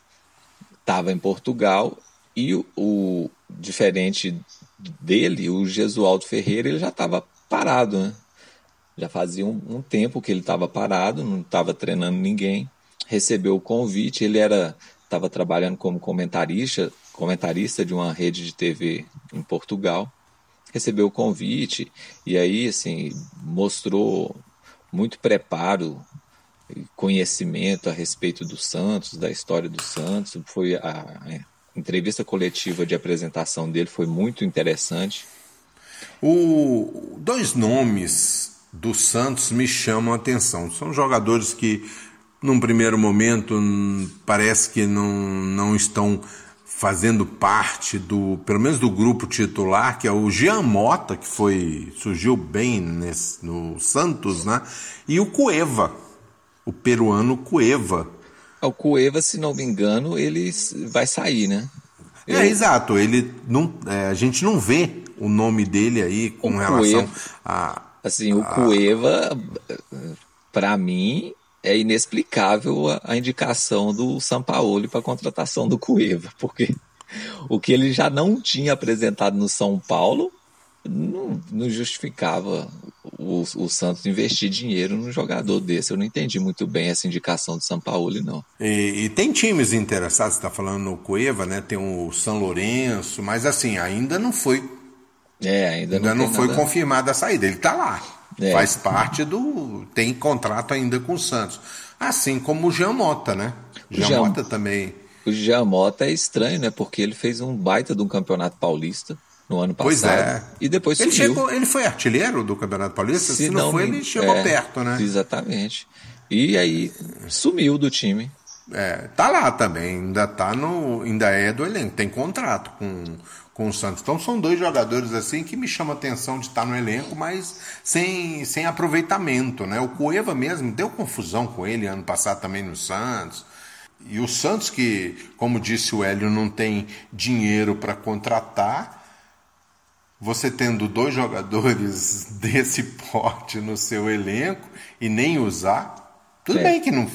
estava em Portugal e o, o, diferente dele, o Jesualdo Ferreira, ele já estava parado, né? Já fazia um, um tempo que ele estava parado, não estava treinando ninguém. Recebeu o convite, ele era estava trabalhando como comentarista, comentarista de uma rede de TV em Portugal. Recebeu o convite e aí assim mostrou muito preparo, conhecimento a respeito do Santos, da história do Santos. Foi a, a entrevista coletiva de apresentação dele foi muito interessante. O dois nomes do Santos me chamam a atenção. São jogadores que, num primeiro momento, parece que não, não estão fazendo parte do, pelo menos do grupo titular, que é o Jean Mota, que foi surgiu bem nesse, no Santos, né? E o Cueva, o peruano Cueva. O Cueva, se não me engano, ele vai sair, né? É, exato. Ele não, é, a gente não vê o nome dele aí com o relação Cueva. a Assim, o ah. Cueva, para mim, é inexplicável a, a indicação do Sampaoli para a contratação do Cueva, porque o que ele já não tinha apresentado no São Paulo não, não justificava o, o, Santos investir dinheiro num jogador desse. Eu não entendi muito bem essa indicação do São Paulo, não. E, e tem times interessados, você está falando no Cueva, né? Tem o São Lourenço, mas assim, ainda não foi é, ainda não, ainda não foi nada... confirmada a saída. Ele está lá. É. Faz parte do. Tem contrato ainda com o Santos. Assim como o Jean Mota, né? O Jean, Jean Mota também. O Jean Mota é estranho, né? Porque ele fez um baita de um campeonato paulista no ano passado. Pois é. E depois ele. Chegou, ele foi artilheiro do Campeonato Paulista? Se, Se não, não, foi, ele chegou é, perto, né? Exatamente. E aí sumiu do time. É, tá lá também, ainda tá no. Ainda é do elenco, tem contrato com, com o Santos. Então são dois jogadores assim que me chamam a atenção de estar no elenco, mas sem, sem aproveitamento, né? O Cueva mesmo deu confusão com ele ano passado também no Santos. E o Santos que, como disse o Hélio, não tem dinheiro para contratar, você tendo dois jogadores desse porte no seu elenco e nem usar, tudo é. bem que não,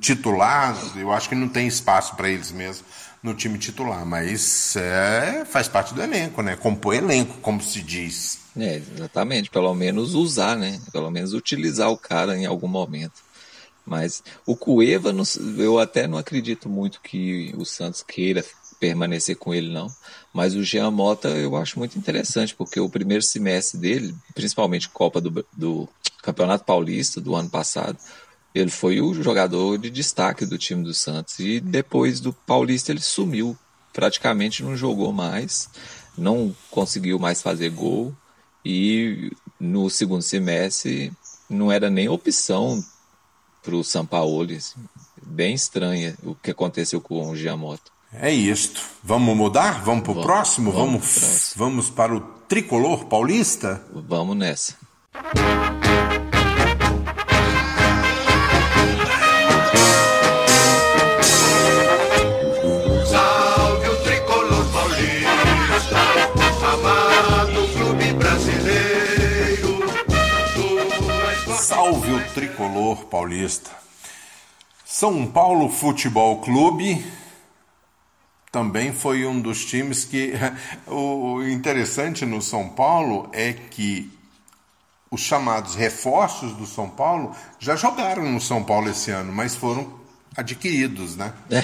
titular, eu acho que não tem espaço para eles mesmo no time titular, mas é, faz parte do elenco, né? Compor elenco, como se diz. É, exatamente, pelo menos usar, né? Pelo menos utilizar o cara em algum momento. Mas o Cueva, eu até não acredito muito que o Santos queira permanecer com ele, não. Mas o Jean Mota eu acho muito interessante, porque o primeiro semestre dele, principalmente Copa do, do Campeonato Paulista do ano passado, ele foi o jogador de destaque do time do Santos. E depois do Paulista ele sumiu. Praticamente não jogou mais. Não conseguiu mais fazer gol. E no segundo semestre não era nem opção para o Sampaoli. Assim. Bem estranha o que aconteceu com o Giamotto. É isto. Vamos mudar? Vamos para o próximo? Vamos, vamos, próximo. vamos para o tricolor paulista? Vamos nessa. Salve o tricolor paulista. São Paulo Futebol Clube também foi um dos times que. O interessante no São Paulo é que os chamados reforços do São Paulo já jogaram no São Paulo esse ano, mas foram adquiridos, né? É,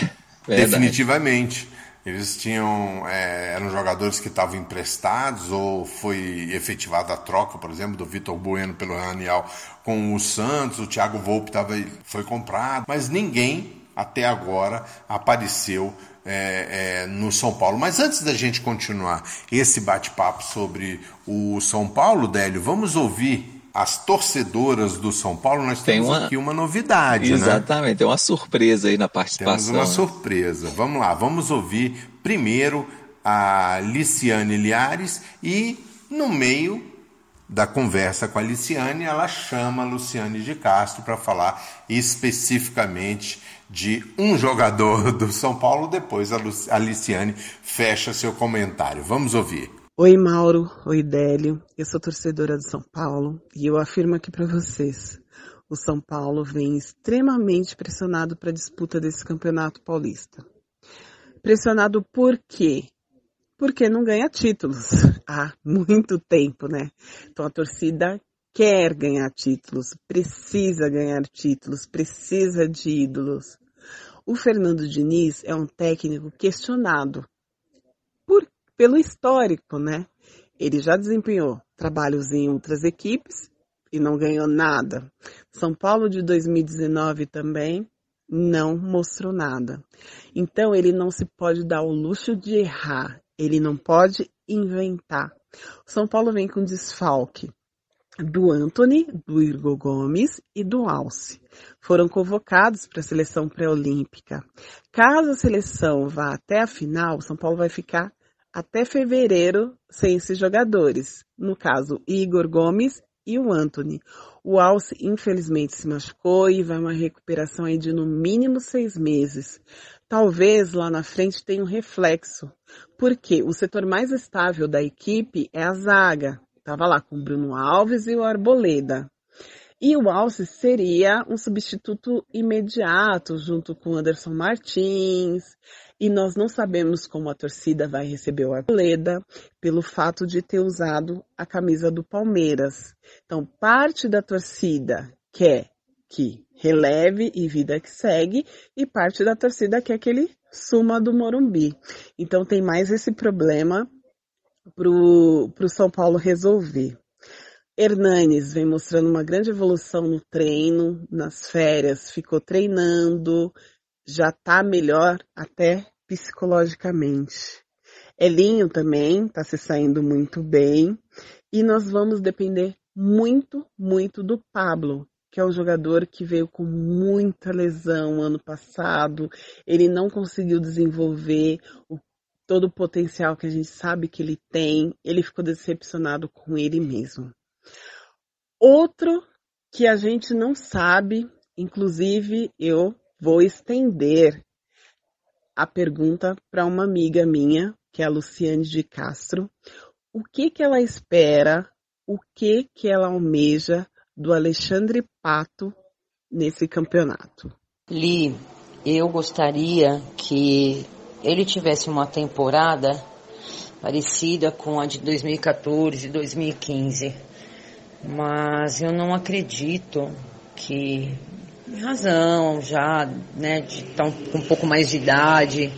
Definitivamente. Eles tinham. É, eram jogadores que estavam emprestados, ou foi efetivada a troca, por exemplo, do Vitor Bueno pelo Ranial com o Santos, o Thiago Volpe tava, foi comprado, mas ninguém até agora apareceu é, é, no São Paulo. Mas antes da gente continuar esse bate-papo sobre o São Paulo, Délio, vamos ouvir as torcedoras do São Paulo, nós temos uma... aqui uma novidade. Né? Exatamente, né? tem uma surpresa aí na participação. Temos uma surpresa. Vamos lá, vamos ouvir primeiro a Liciane Liares e no meio da conversa com a Liciane, ela chama a Luciane de Castro para falar especificamente de um jogador do São Paulo. Depois a Liciane fecha seu comentário. Vamos ouvir. Oi, Mauro. Oi, Délio. Eu sou torcedora do São Paulo e eu afirmo aqui para vocês: o São Paulo vem extremamente pressionado para a disputa desse campeonato paulista. Pressionado por quê? Porque não ganha títulos há muito tempo, né? Então a torcida quer ganhar títulos, precisa ganhar títulos, precisa de ídolos. O Fernando Diniz é um técnico questionado pelo histórico, né? Ele já desempenhou trabalhos em outras equipes e não ganhou nada. São Paulo de 2019 também não mostrou nada. Então ele não se pode dar o luxo de errar, ele não pode inventar. São Paulo vem com desfalque do Anthony, do Irgo Gomes e do Alce. Foram convocados para a seleção pré-olímpica. Caso a seleção vá até a final, São Paulo vai ficar até fevereiro sem esses jogadores. No caso, Igor Gomes e o Anthony. O Alce, infelizmente, se machucou e vai uma recuperação aí de no mínimo seis meses. Talvez lá na frente tenha um reflexo, porque o setor mais estável da equipe é a zaga. Tava lá com o Bruno Alves e o Arboleda. E o Alce seria um substituto imediato junto com Anderson Martins. E nós não sabemos como a torcida vai receber o Arboleda pelo fato de ter usado a camisa do Palmeiras. Então, parte da torcida quer que releve e vida que segue, e parte da torcida quer que ele suma do Morumbi. Então tem mais esse problema pro, pro São Paulo resolver. Hernanes vem mostrando uma grande evolução no treino, nas férias, ficou treinando, já está melhor até psicologicamente. Elinho também está se saindo muito bem e nós vamos depender muito, muito do Pablo, que é um jogador que veio com muita lesão ano passado. Ele não conseguiu desenvolver o, todo o potencial que a gente sabe que ele tem. Ele ficou decepcionado com ele mesmo. Outro que a gente não sabe, inclusive eu vou estender a pergunta para uma amiga minha, que é a Luciane de Castro. O que que ela espera, o que que ela almeja do Alexandre Pato nesse campeonato? Li, eu gostaria que ele tivesse uma temporada parecida com a de 2014 e 2015 mas eu não acredito que, razão já, né, de estar um, com um pouco mais de idade,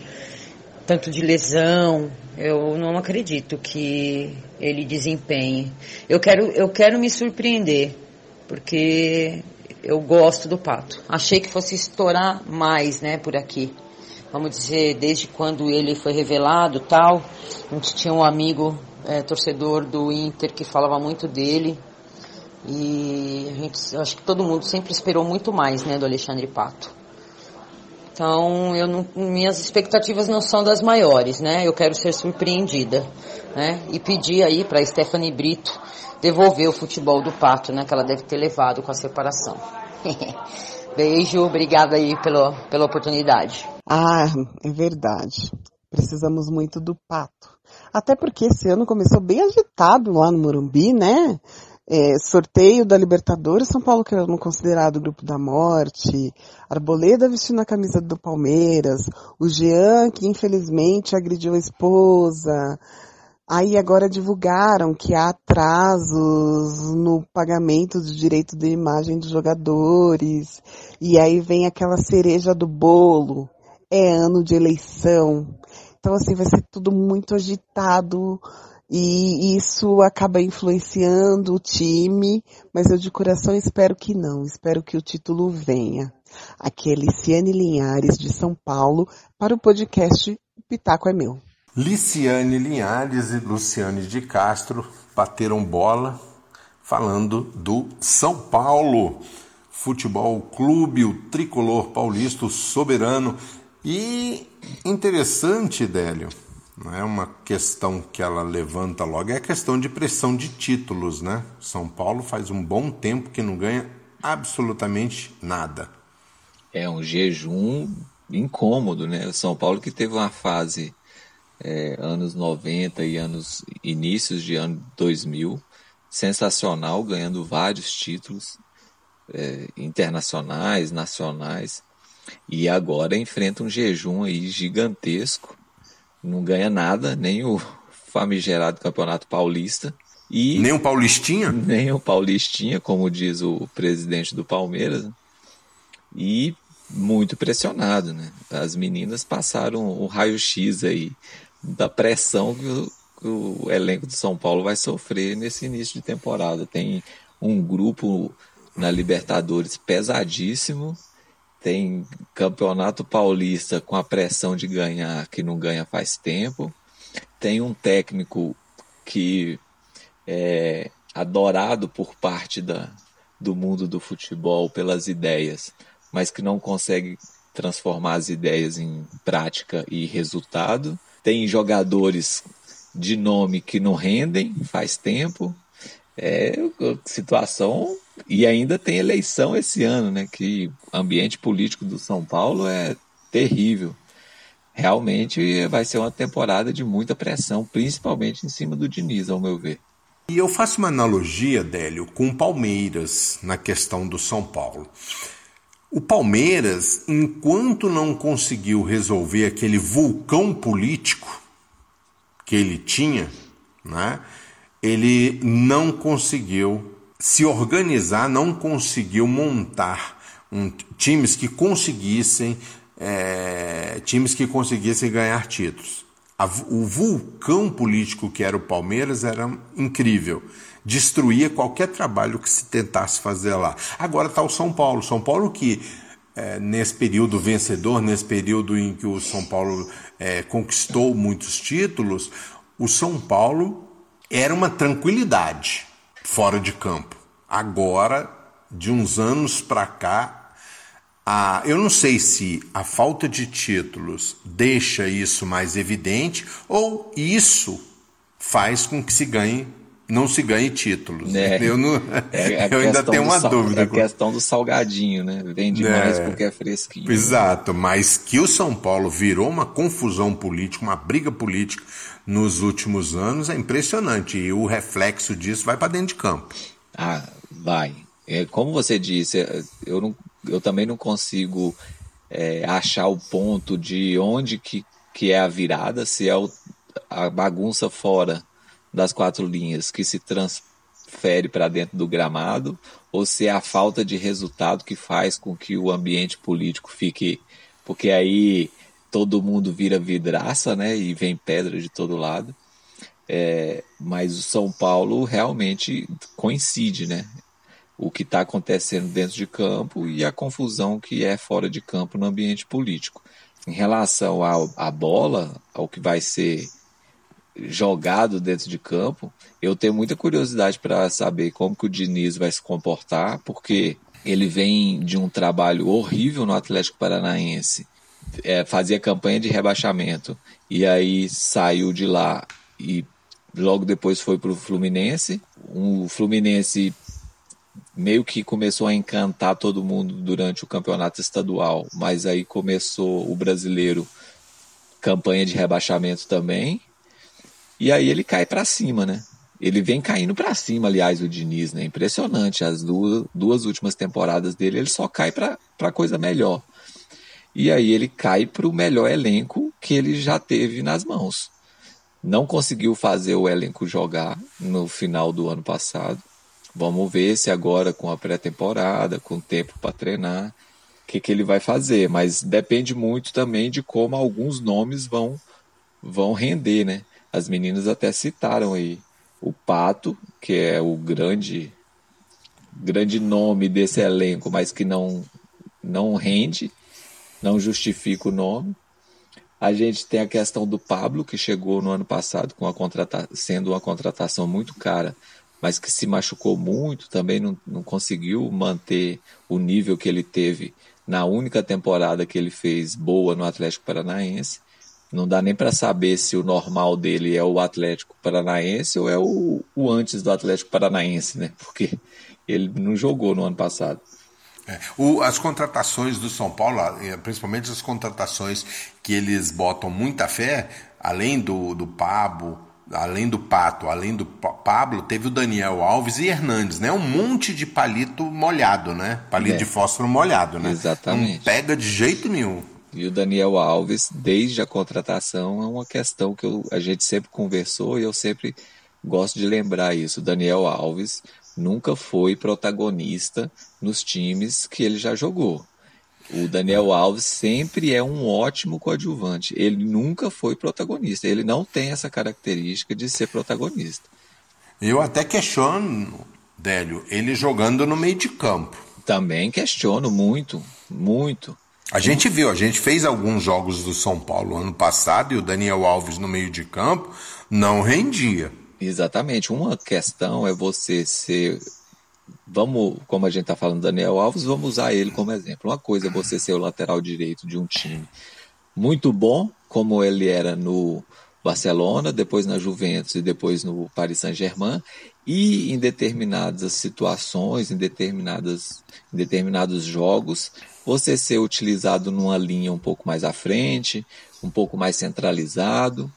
tanto de lesão, eu não acredito que ele desempenhe. Eu quero, eu quero me surpreender, porque eu gosto do Pato. Achei que fosse estourar mais, né, por aqui. Vamos dizer, desde quando ele foi revelado tal, a gente tinha um amigo é, torcedor do Inter que falava muito dele, e a gente, acho que todo mundo sempre esperou muito mais, né, do Alexandre Pato. Então, eu não, minhas expectativas não são das maiores, né? Eu quero ser surpreendida, né? E pedir aí para Stephanie Brito devolver o futebol do Pato, né? Que ela deve ter levado com a separação. Beijo, obrigada aí pela, pela oportunidade. Ah, é verdade. Precisamos muito do Pato. Até porque esse ano começou bem agitado lá no Morumbi, né? é, sorteio da Libertadores, São Paulo que era considerado grupo da morte, Arboleda vestindo a camisa do Palmeiras, o Jean que infelizmente agrediu a esposa, Aí agora divulgaram que há atrasos no pagamento do direito de imagem dos jogadores. E aí vem aquela cereja do bolo. É ano de eleição. Então assim vai ser tudo muito agitado e isso acaba influenciando o time, mas eu de coração espero que não. Espero que o título venha. Aqui é Liciane Linhares de São Paulo para o podcast Pitaco é meu. Liciane Linhares e Luciane de Castro bateram bola falando do São Paulo Futebol Clube, o tricolor paulista, o soberano. E interessante, Délio, é uma questão que ela levanta logo, é a questão de pressão de títulos, né? São Paulo faz um bom tempo que não ganha absolutamente nada. É um jejum incômodo, né? São Paulo que teve uma fase é, anos 90 e anos inícios de ano 2000, sensacional, ganhando vários títulos é, internacionais, nacionais, e agora enfrenta um jejum aí gigantesco, não ganha nada, nem o famigerado Campeonato Paulista. E nem o Paulistinha? Nem o Paulistinha, como diz o presidente do Palmeiras. E muito pressionado, né? As meninas passaram o raio-x aí da pressão que o, que o elenco de São Paulo vai sofrer nesse início de temporada. Tem um grupo na Libertadores pesadíssimo, tem Campeonato Paulista com a pressão de ganhar que não ganha faz tempo, tem um técnico que é adorado por parte da, do mundo do futebol pelas ideias, mas que não consegue transformar as ideias em prática e resultado tem jogadores de nome que não rendem faz tempo. É situação e ainda tem eleição esse ano, né? Que ambiente político do São Paulo é terrível. Realmente vai ser uma temporada de muita pressão, principalmente em cima do Diniz, ao meu ver. E eu faço uma analogia, Délio, com o Palmeiras na questão do São Paulo. O Palmeiras, enquanto não conseguiu resolver aquele vulcão político que ele tinha, né, ele não conseguiu se organizar, não conseguiu montar um, times que conseguissem é, times que conseguissem ganhar títulos. A, o vulcão político que era o Palmeiras era incrível destruía qualquer trabalho que se tentasse fazer lá. Agora está o São Paulo. São Paulo que é, nesse período vencedor, nesse período em que o São Paulo é, conquistou muitos títulos, o São Paulo era uma tranquilidade fora de campo. Agora, de uns anos para cá, a, eu não sei se a falta de títulos deixa isso mais evidente ou isso faz com que se ganhe não se ganhe títulos. É, eu não, é eu ainda tenho uma sal, dúvida. É a questão do salgadinho, né? Vende é, mais porque é fresquinho. Exato, mas que o São Paulo virou uma confusão política, uma briga política nos últimos anos é impressionante. E o reflexo disso vai para dentro de campo. Ah, vai. É, como você disse, é, eu, não, eu também não consigo é, achar o ponto de onde que, que é a virada, se é o, a bagunça fora das quatro linhas que se transfere para dentro do gramado ou se é a falta de resultado que faz com que o ambiente político fique. Porque aí todo mundo vira vidraça, né? E vem pedra de todo lado. É, mas o São Paulo realmente coincide, né? O que está acontecendo dentro de campo e a confusão que é fora de campo no ambiente político. Em relação à bola, ao que vai ser jogado dentro de campo, eu tenho muita curiosidade para saber como que o Diniz vai se comportar, porque ele vem de um trabalho horrível no Atlético Paranaense, é, fazia campanha de rebaixamento e aí saiu de lá e logo depois foi para o Fluminense. O Fluminense meio que começou a encantar todo mundo durante o campeonato estadual, mas aí começou o brasileiro campanha de rebaixamento também e aí ele cai para cima, né? Ele vem caindo para cima, aliás, o Diniz, né? Impressionante. As duas, duas últimas temporadas dele, ele só cai para coisa melhor. E aí ele cai para o melhor elenco que ele já teve nas mãos. não conseguiu fazer o elenco jogar no final do ano passado. Vamos ver se agora com a pré-temporada, com tempo para treinar, o que, que ele vai fazer. Mas depende muito também de como alguns nomes vão vão render, né? As meninas até citaram aí o Pato, que é o grande grande nome desse elenco, mas que não não rende, não justifica o nome. A gente tem a questão do Pablo, que chegou no ano passado com a contrata sendo uma contratação muito cara, mas que se machucou muito, também não, não conseguiu manter o nível que ele teve na única temporada que ele fez boa no Atlético Paranaense. Não dá nem para saber se o normal dele é o Atlético Paranaense ou é o, o antes do Atlético Paranaense, né? Porque ele não jogou no ano passado. É. O, as contratações do São Paulo, principalmente as contratações que eles botam muita fé, além do, do Pablo, além do Pato, além do Pablo, teve o Daniel Alves e Hernandes, né? Um monte de palito molhado, né? Palito é. de fósforo molhado, né? Exatamente. Não pega de jeito nenhum. E o Daniel Alves, desde a contratação, é uma questão que eu, a gente sempre conversou e eu sempre gosto de lembrar isso. O Daniel Alves nunca foi protagonista nos times que ele já jogou. O Daniel Alves sempre é um ótimo coadjuvante. Ele nunca foi protagonista. Ele não tem essa característica de ser protagonista. Eu até questiono, Délio, ele jogando no meio de campo. Também questiono muito, muito. A gente viu, a gente fez alguns jogos do São Paulo ano passado e o Daniel Alves no meio de campo não rendia. Exatamente. Uma questão é você ser. Vamos, como a gente está falando Daniel Alves, vamos usar ele como exemplo. Uma coisa é você ser o lateral direito de um time muito bom, como ele era no Barcelona, depois na Juventus e depois no Paris Saint-Germain, e em determinadas situações, em, determinadas, em determinados jogos, você ser utilizado numa linha um pouco mais à frente, um pouco mais centralizado,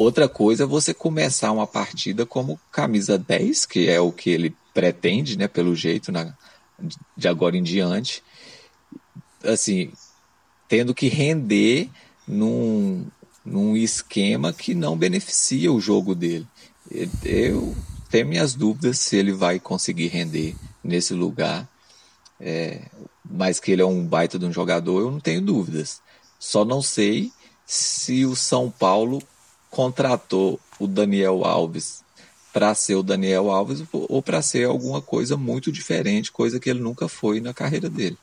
Outra coisa é você começar uma partida como camisa 10, que é o que ele pretende, né, pelo jeito, na, de agora em diante. Assim, tendo que render num, num esquema que não beneficia o jogo dele. Eu tenho minhas dúvidas se ele vai conseguir render nesse lugar. É, mas que ele é um baita de um jogador, eu não tenho dúvidas. Só não sei se o São Paulo contratou o Daniel Alves para ser o Daniel Alves ou para ser alguma coisa muito diferente, coisa que ele nunca foi na carreira dele.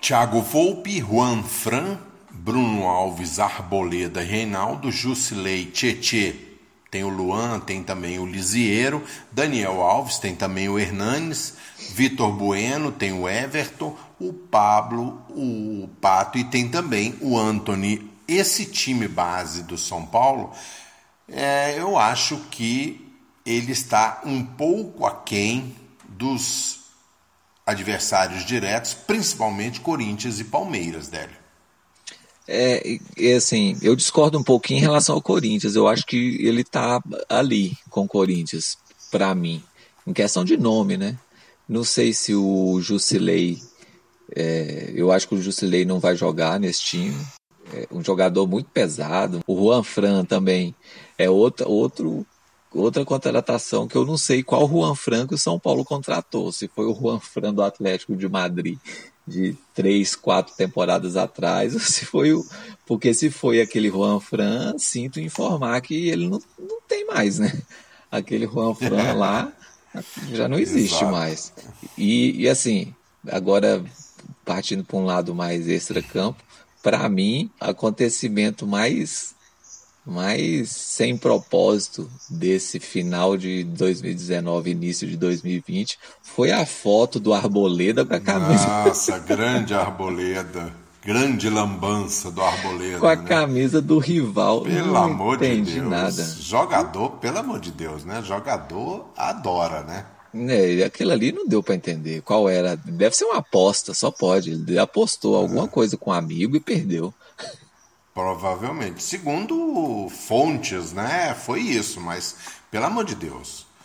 Thiago Volpe, Juan Fran, Bruno Alves, Arboleda, Reinaldo, Jusilei, Tietê, tem o Luan, tem também o Lisiero, Daniel Alves, tem também o Hernanes, Vitor Bueno, tem o Everton, o Pablo, o Pato e tem também o Anthony esse time base do São Paulo, é, eu acho que ele está um pouco aquém dos adversários diretos, principalmente Corinthians e Palmeiras, Délio. É, assim, eu discordo um pouquinho em relação ao Corinthians. Eu acho que ele está ali com o Corinthians, para mim. Em questão de nome, né? Não sei se o Jusilei. É, eu acho que o Jusilei não vai jogar nesse time é um jogador muito pesado. O Juan Fran também é outra, outro, outra contratação que eu não sei qual Juan Fran que o São Paulo contratou. Se foi o Juan Fran do Atlético de Madrid de três, quatro temporadas atrás, ou se foi o. Porque se foi aquele Juan Fran, sinto informar que ele não, não tem mais, né? Aquele Juan Fran lá já não existe Exato. mais. E, e assim, agora partindo para um lado mais extra-campo, para mim, acontecimento mais mais sem propósito desse final de 2019, início de 2020, foi a foto do Arboleda com a camisa. Nossa, grande Arboleda. Grande lambança do Arboleda. Com a né? camisa do rival. Pelo Não amor de Deus. Nada. Jogador, pelo amor de Deus, né? Jogador adora, né? É, aquilo ali não deu para entender qual era. Deve ser uma aposta, só pode. Ele apostou alguma coisa com um amigo e perdeu. Provavelmente. Segundo fontes, né? Foi isso, mas pelo amor de Deus.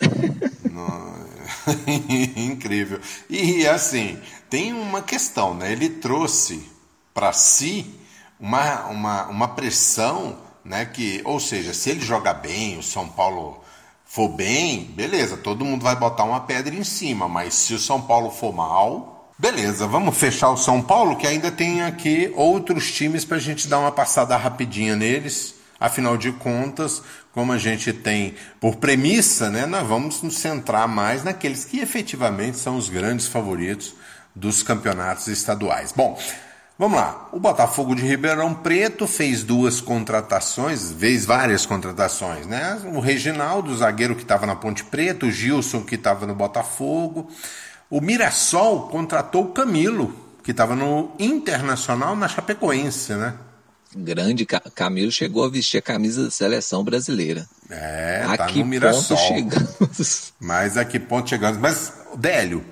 Incrível. E assim, tem uma questão, né? Ele trouxe para si uma, uma, uma pressão né? Que, ou seja, se ele jogar bem, o São Paulo for bem, beleza, todo mundo vai botar uma pedra em cima, mas se o São Paulo for mal, beleza, vamos fechar o São Paulo, que ainda tem aqui outros times para a gente dar uma passada rapidinha neles. Afinal de contas, como a gente tem por premissa, né, nós vamos nos centrar mais naqueles que efetivamente são os grandes favoritos dos campeonatos estaduais. Bom, vamos lá. O Botafogo de Ribeirão Preto fez duas contratações, fez várias contratações, né? O Reginaldo, o zagueiro que estava na Ponte Preta, o Gilson que estava no Botafogo. O Mirassol contratou o Camilo, que estava no Internacional na Chapecoense, né? Grande Camilo chegou a vestir a camisa da seleção brasileira. É, a tá que no Mirassol. ponto chegamos? Mas a que ponto chegamos? Mas, Délio,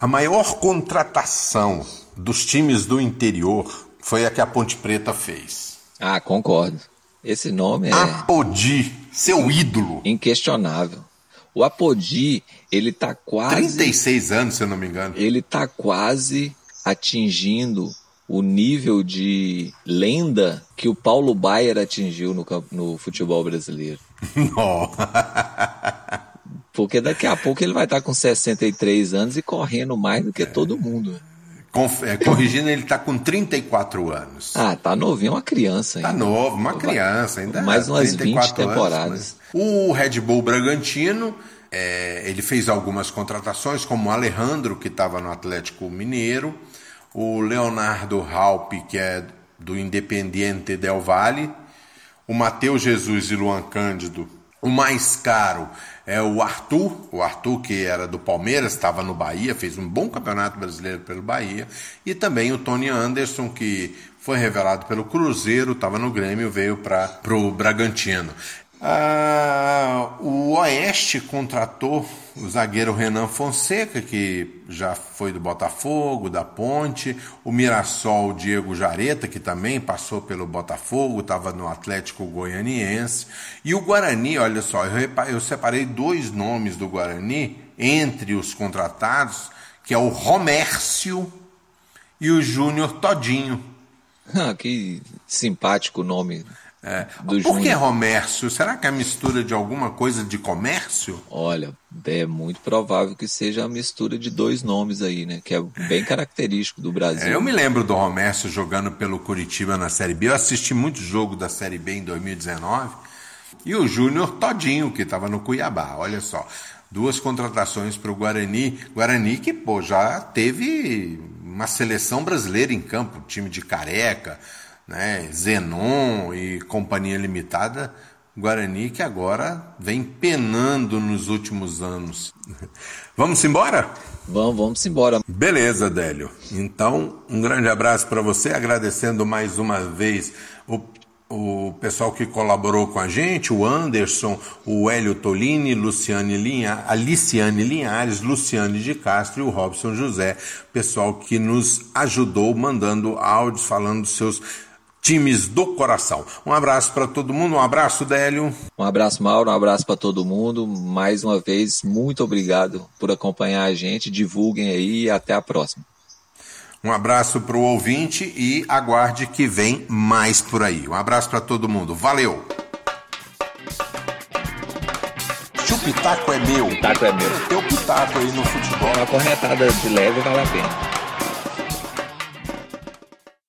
a maior contratação dos times do interior foi a que a Ponte Preta fez. Ah, concordo. Esse nome é. Apodi, seu ídolo. Inquestionável. O Apodi, ele tá quase. 36 anos, se eu não me engano. Ele tá quase atingindo o nível de lenda que o Paulo Baier atingiu no, no futebol brasileiro. Não. Porque daqui a pouco ele vai estar com 63 anos e correndo mais do que é. todo mundo. É, corrigindo, ele está com 34 anos. Ah, tá novinho, uma criança ainda. Tá novo, uma criança ainda. Mais umas 20 temporadas. Anos, o Red Bull Bragantino, é, ele fez algumas contratações, como o Alejandro, que estava no Atlético Mineiro, o Leonardo Raup, que é do Independiente Del Valle, o Matheus Jesus e Luan Cândido. O mais caro é o Arthur, o Arthur que era do Palmeiras, estava no Bahia, fez um bom campeonato brasileiro pelo Bahia, e também o Tony Anderson, que foi revelado pelo Cruzeiro, estava no Grêmio, veio para o Bragantino. Ah, o Oeste contratou o zagueiro Renan Fonseca, que já foi do Botafogo, da Ponte, o Mirassol Diego Jareta, que também passou pelo Botafogo, estava no Atlético Goianiense, e o Guarani, olha só, eu, eu separei dois nomes do Guarani entre os contratados, que é o Romércio e o Júnior Todinho. Ah, que simpático nome. É. Por que Romércio? Será que é a mistura de alguma coisa de comércio? Olha, é muito provável que seja a mistura de dois nomes aí, né? Que é bem característico do Brasil. É, eu me lembro do Romércio jogando pelo Curitiba na Série B. Eu assisti muito jogo da Série B em 2019. E o Júnior Todinho, que estava no Cuiabá. Olha só, duas contratações para o Guarani. Guarani que, pô, já teve uma seleção brasileira em campo, time de careca né, Zenon e Companhia Limitada, Guarani que agora vem penando nos últimos anos. Vamos embora? Vamos, vamos embora. Beleza, Délio. Então, um grande abraço para você, agradecendo mais uma vez o o pessoal que colaborou com a gente, o Anderson, o Hélio Tolini, Luciane Linha, a Liciane Linhares, Luciane de Castro e o Robson José, pessoal que nos ajudou mandando áudios falando dos seus times do coração. Um abraço para todo mundo, um abraço, Délio. Um abraço, Mauro, um abraço para todo mundo. Mais uma vez, muito obrigado por acompanhar a gente. Divulguem aí e até a próxima. Um abraço para o ouvinte e aguarde que vem mais por aí. Um abraço para todo mundo. Valeu! Se o pitaco é meu, pitaco é meu. Teu pitaco aí no futebol. Uma corretada de leve vale a pena.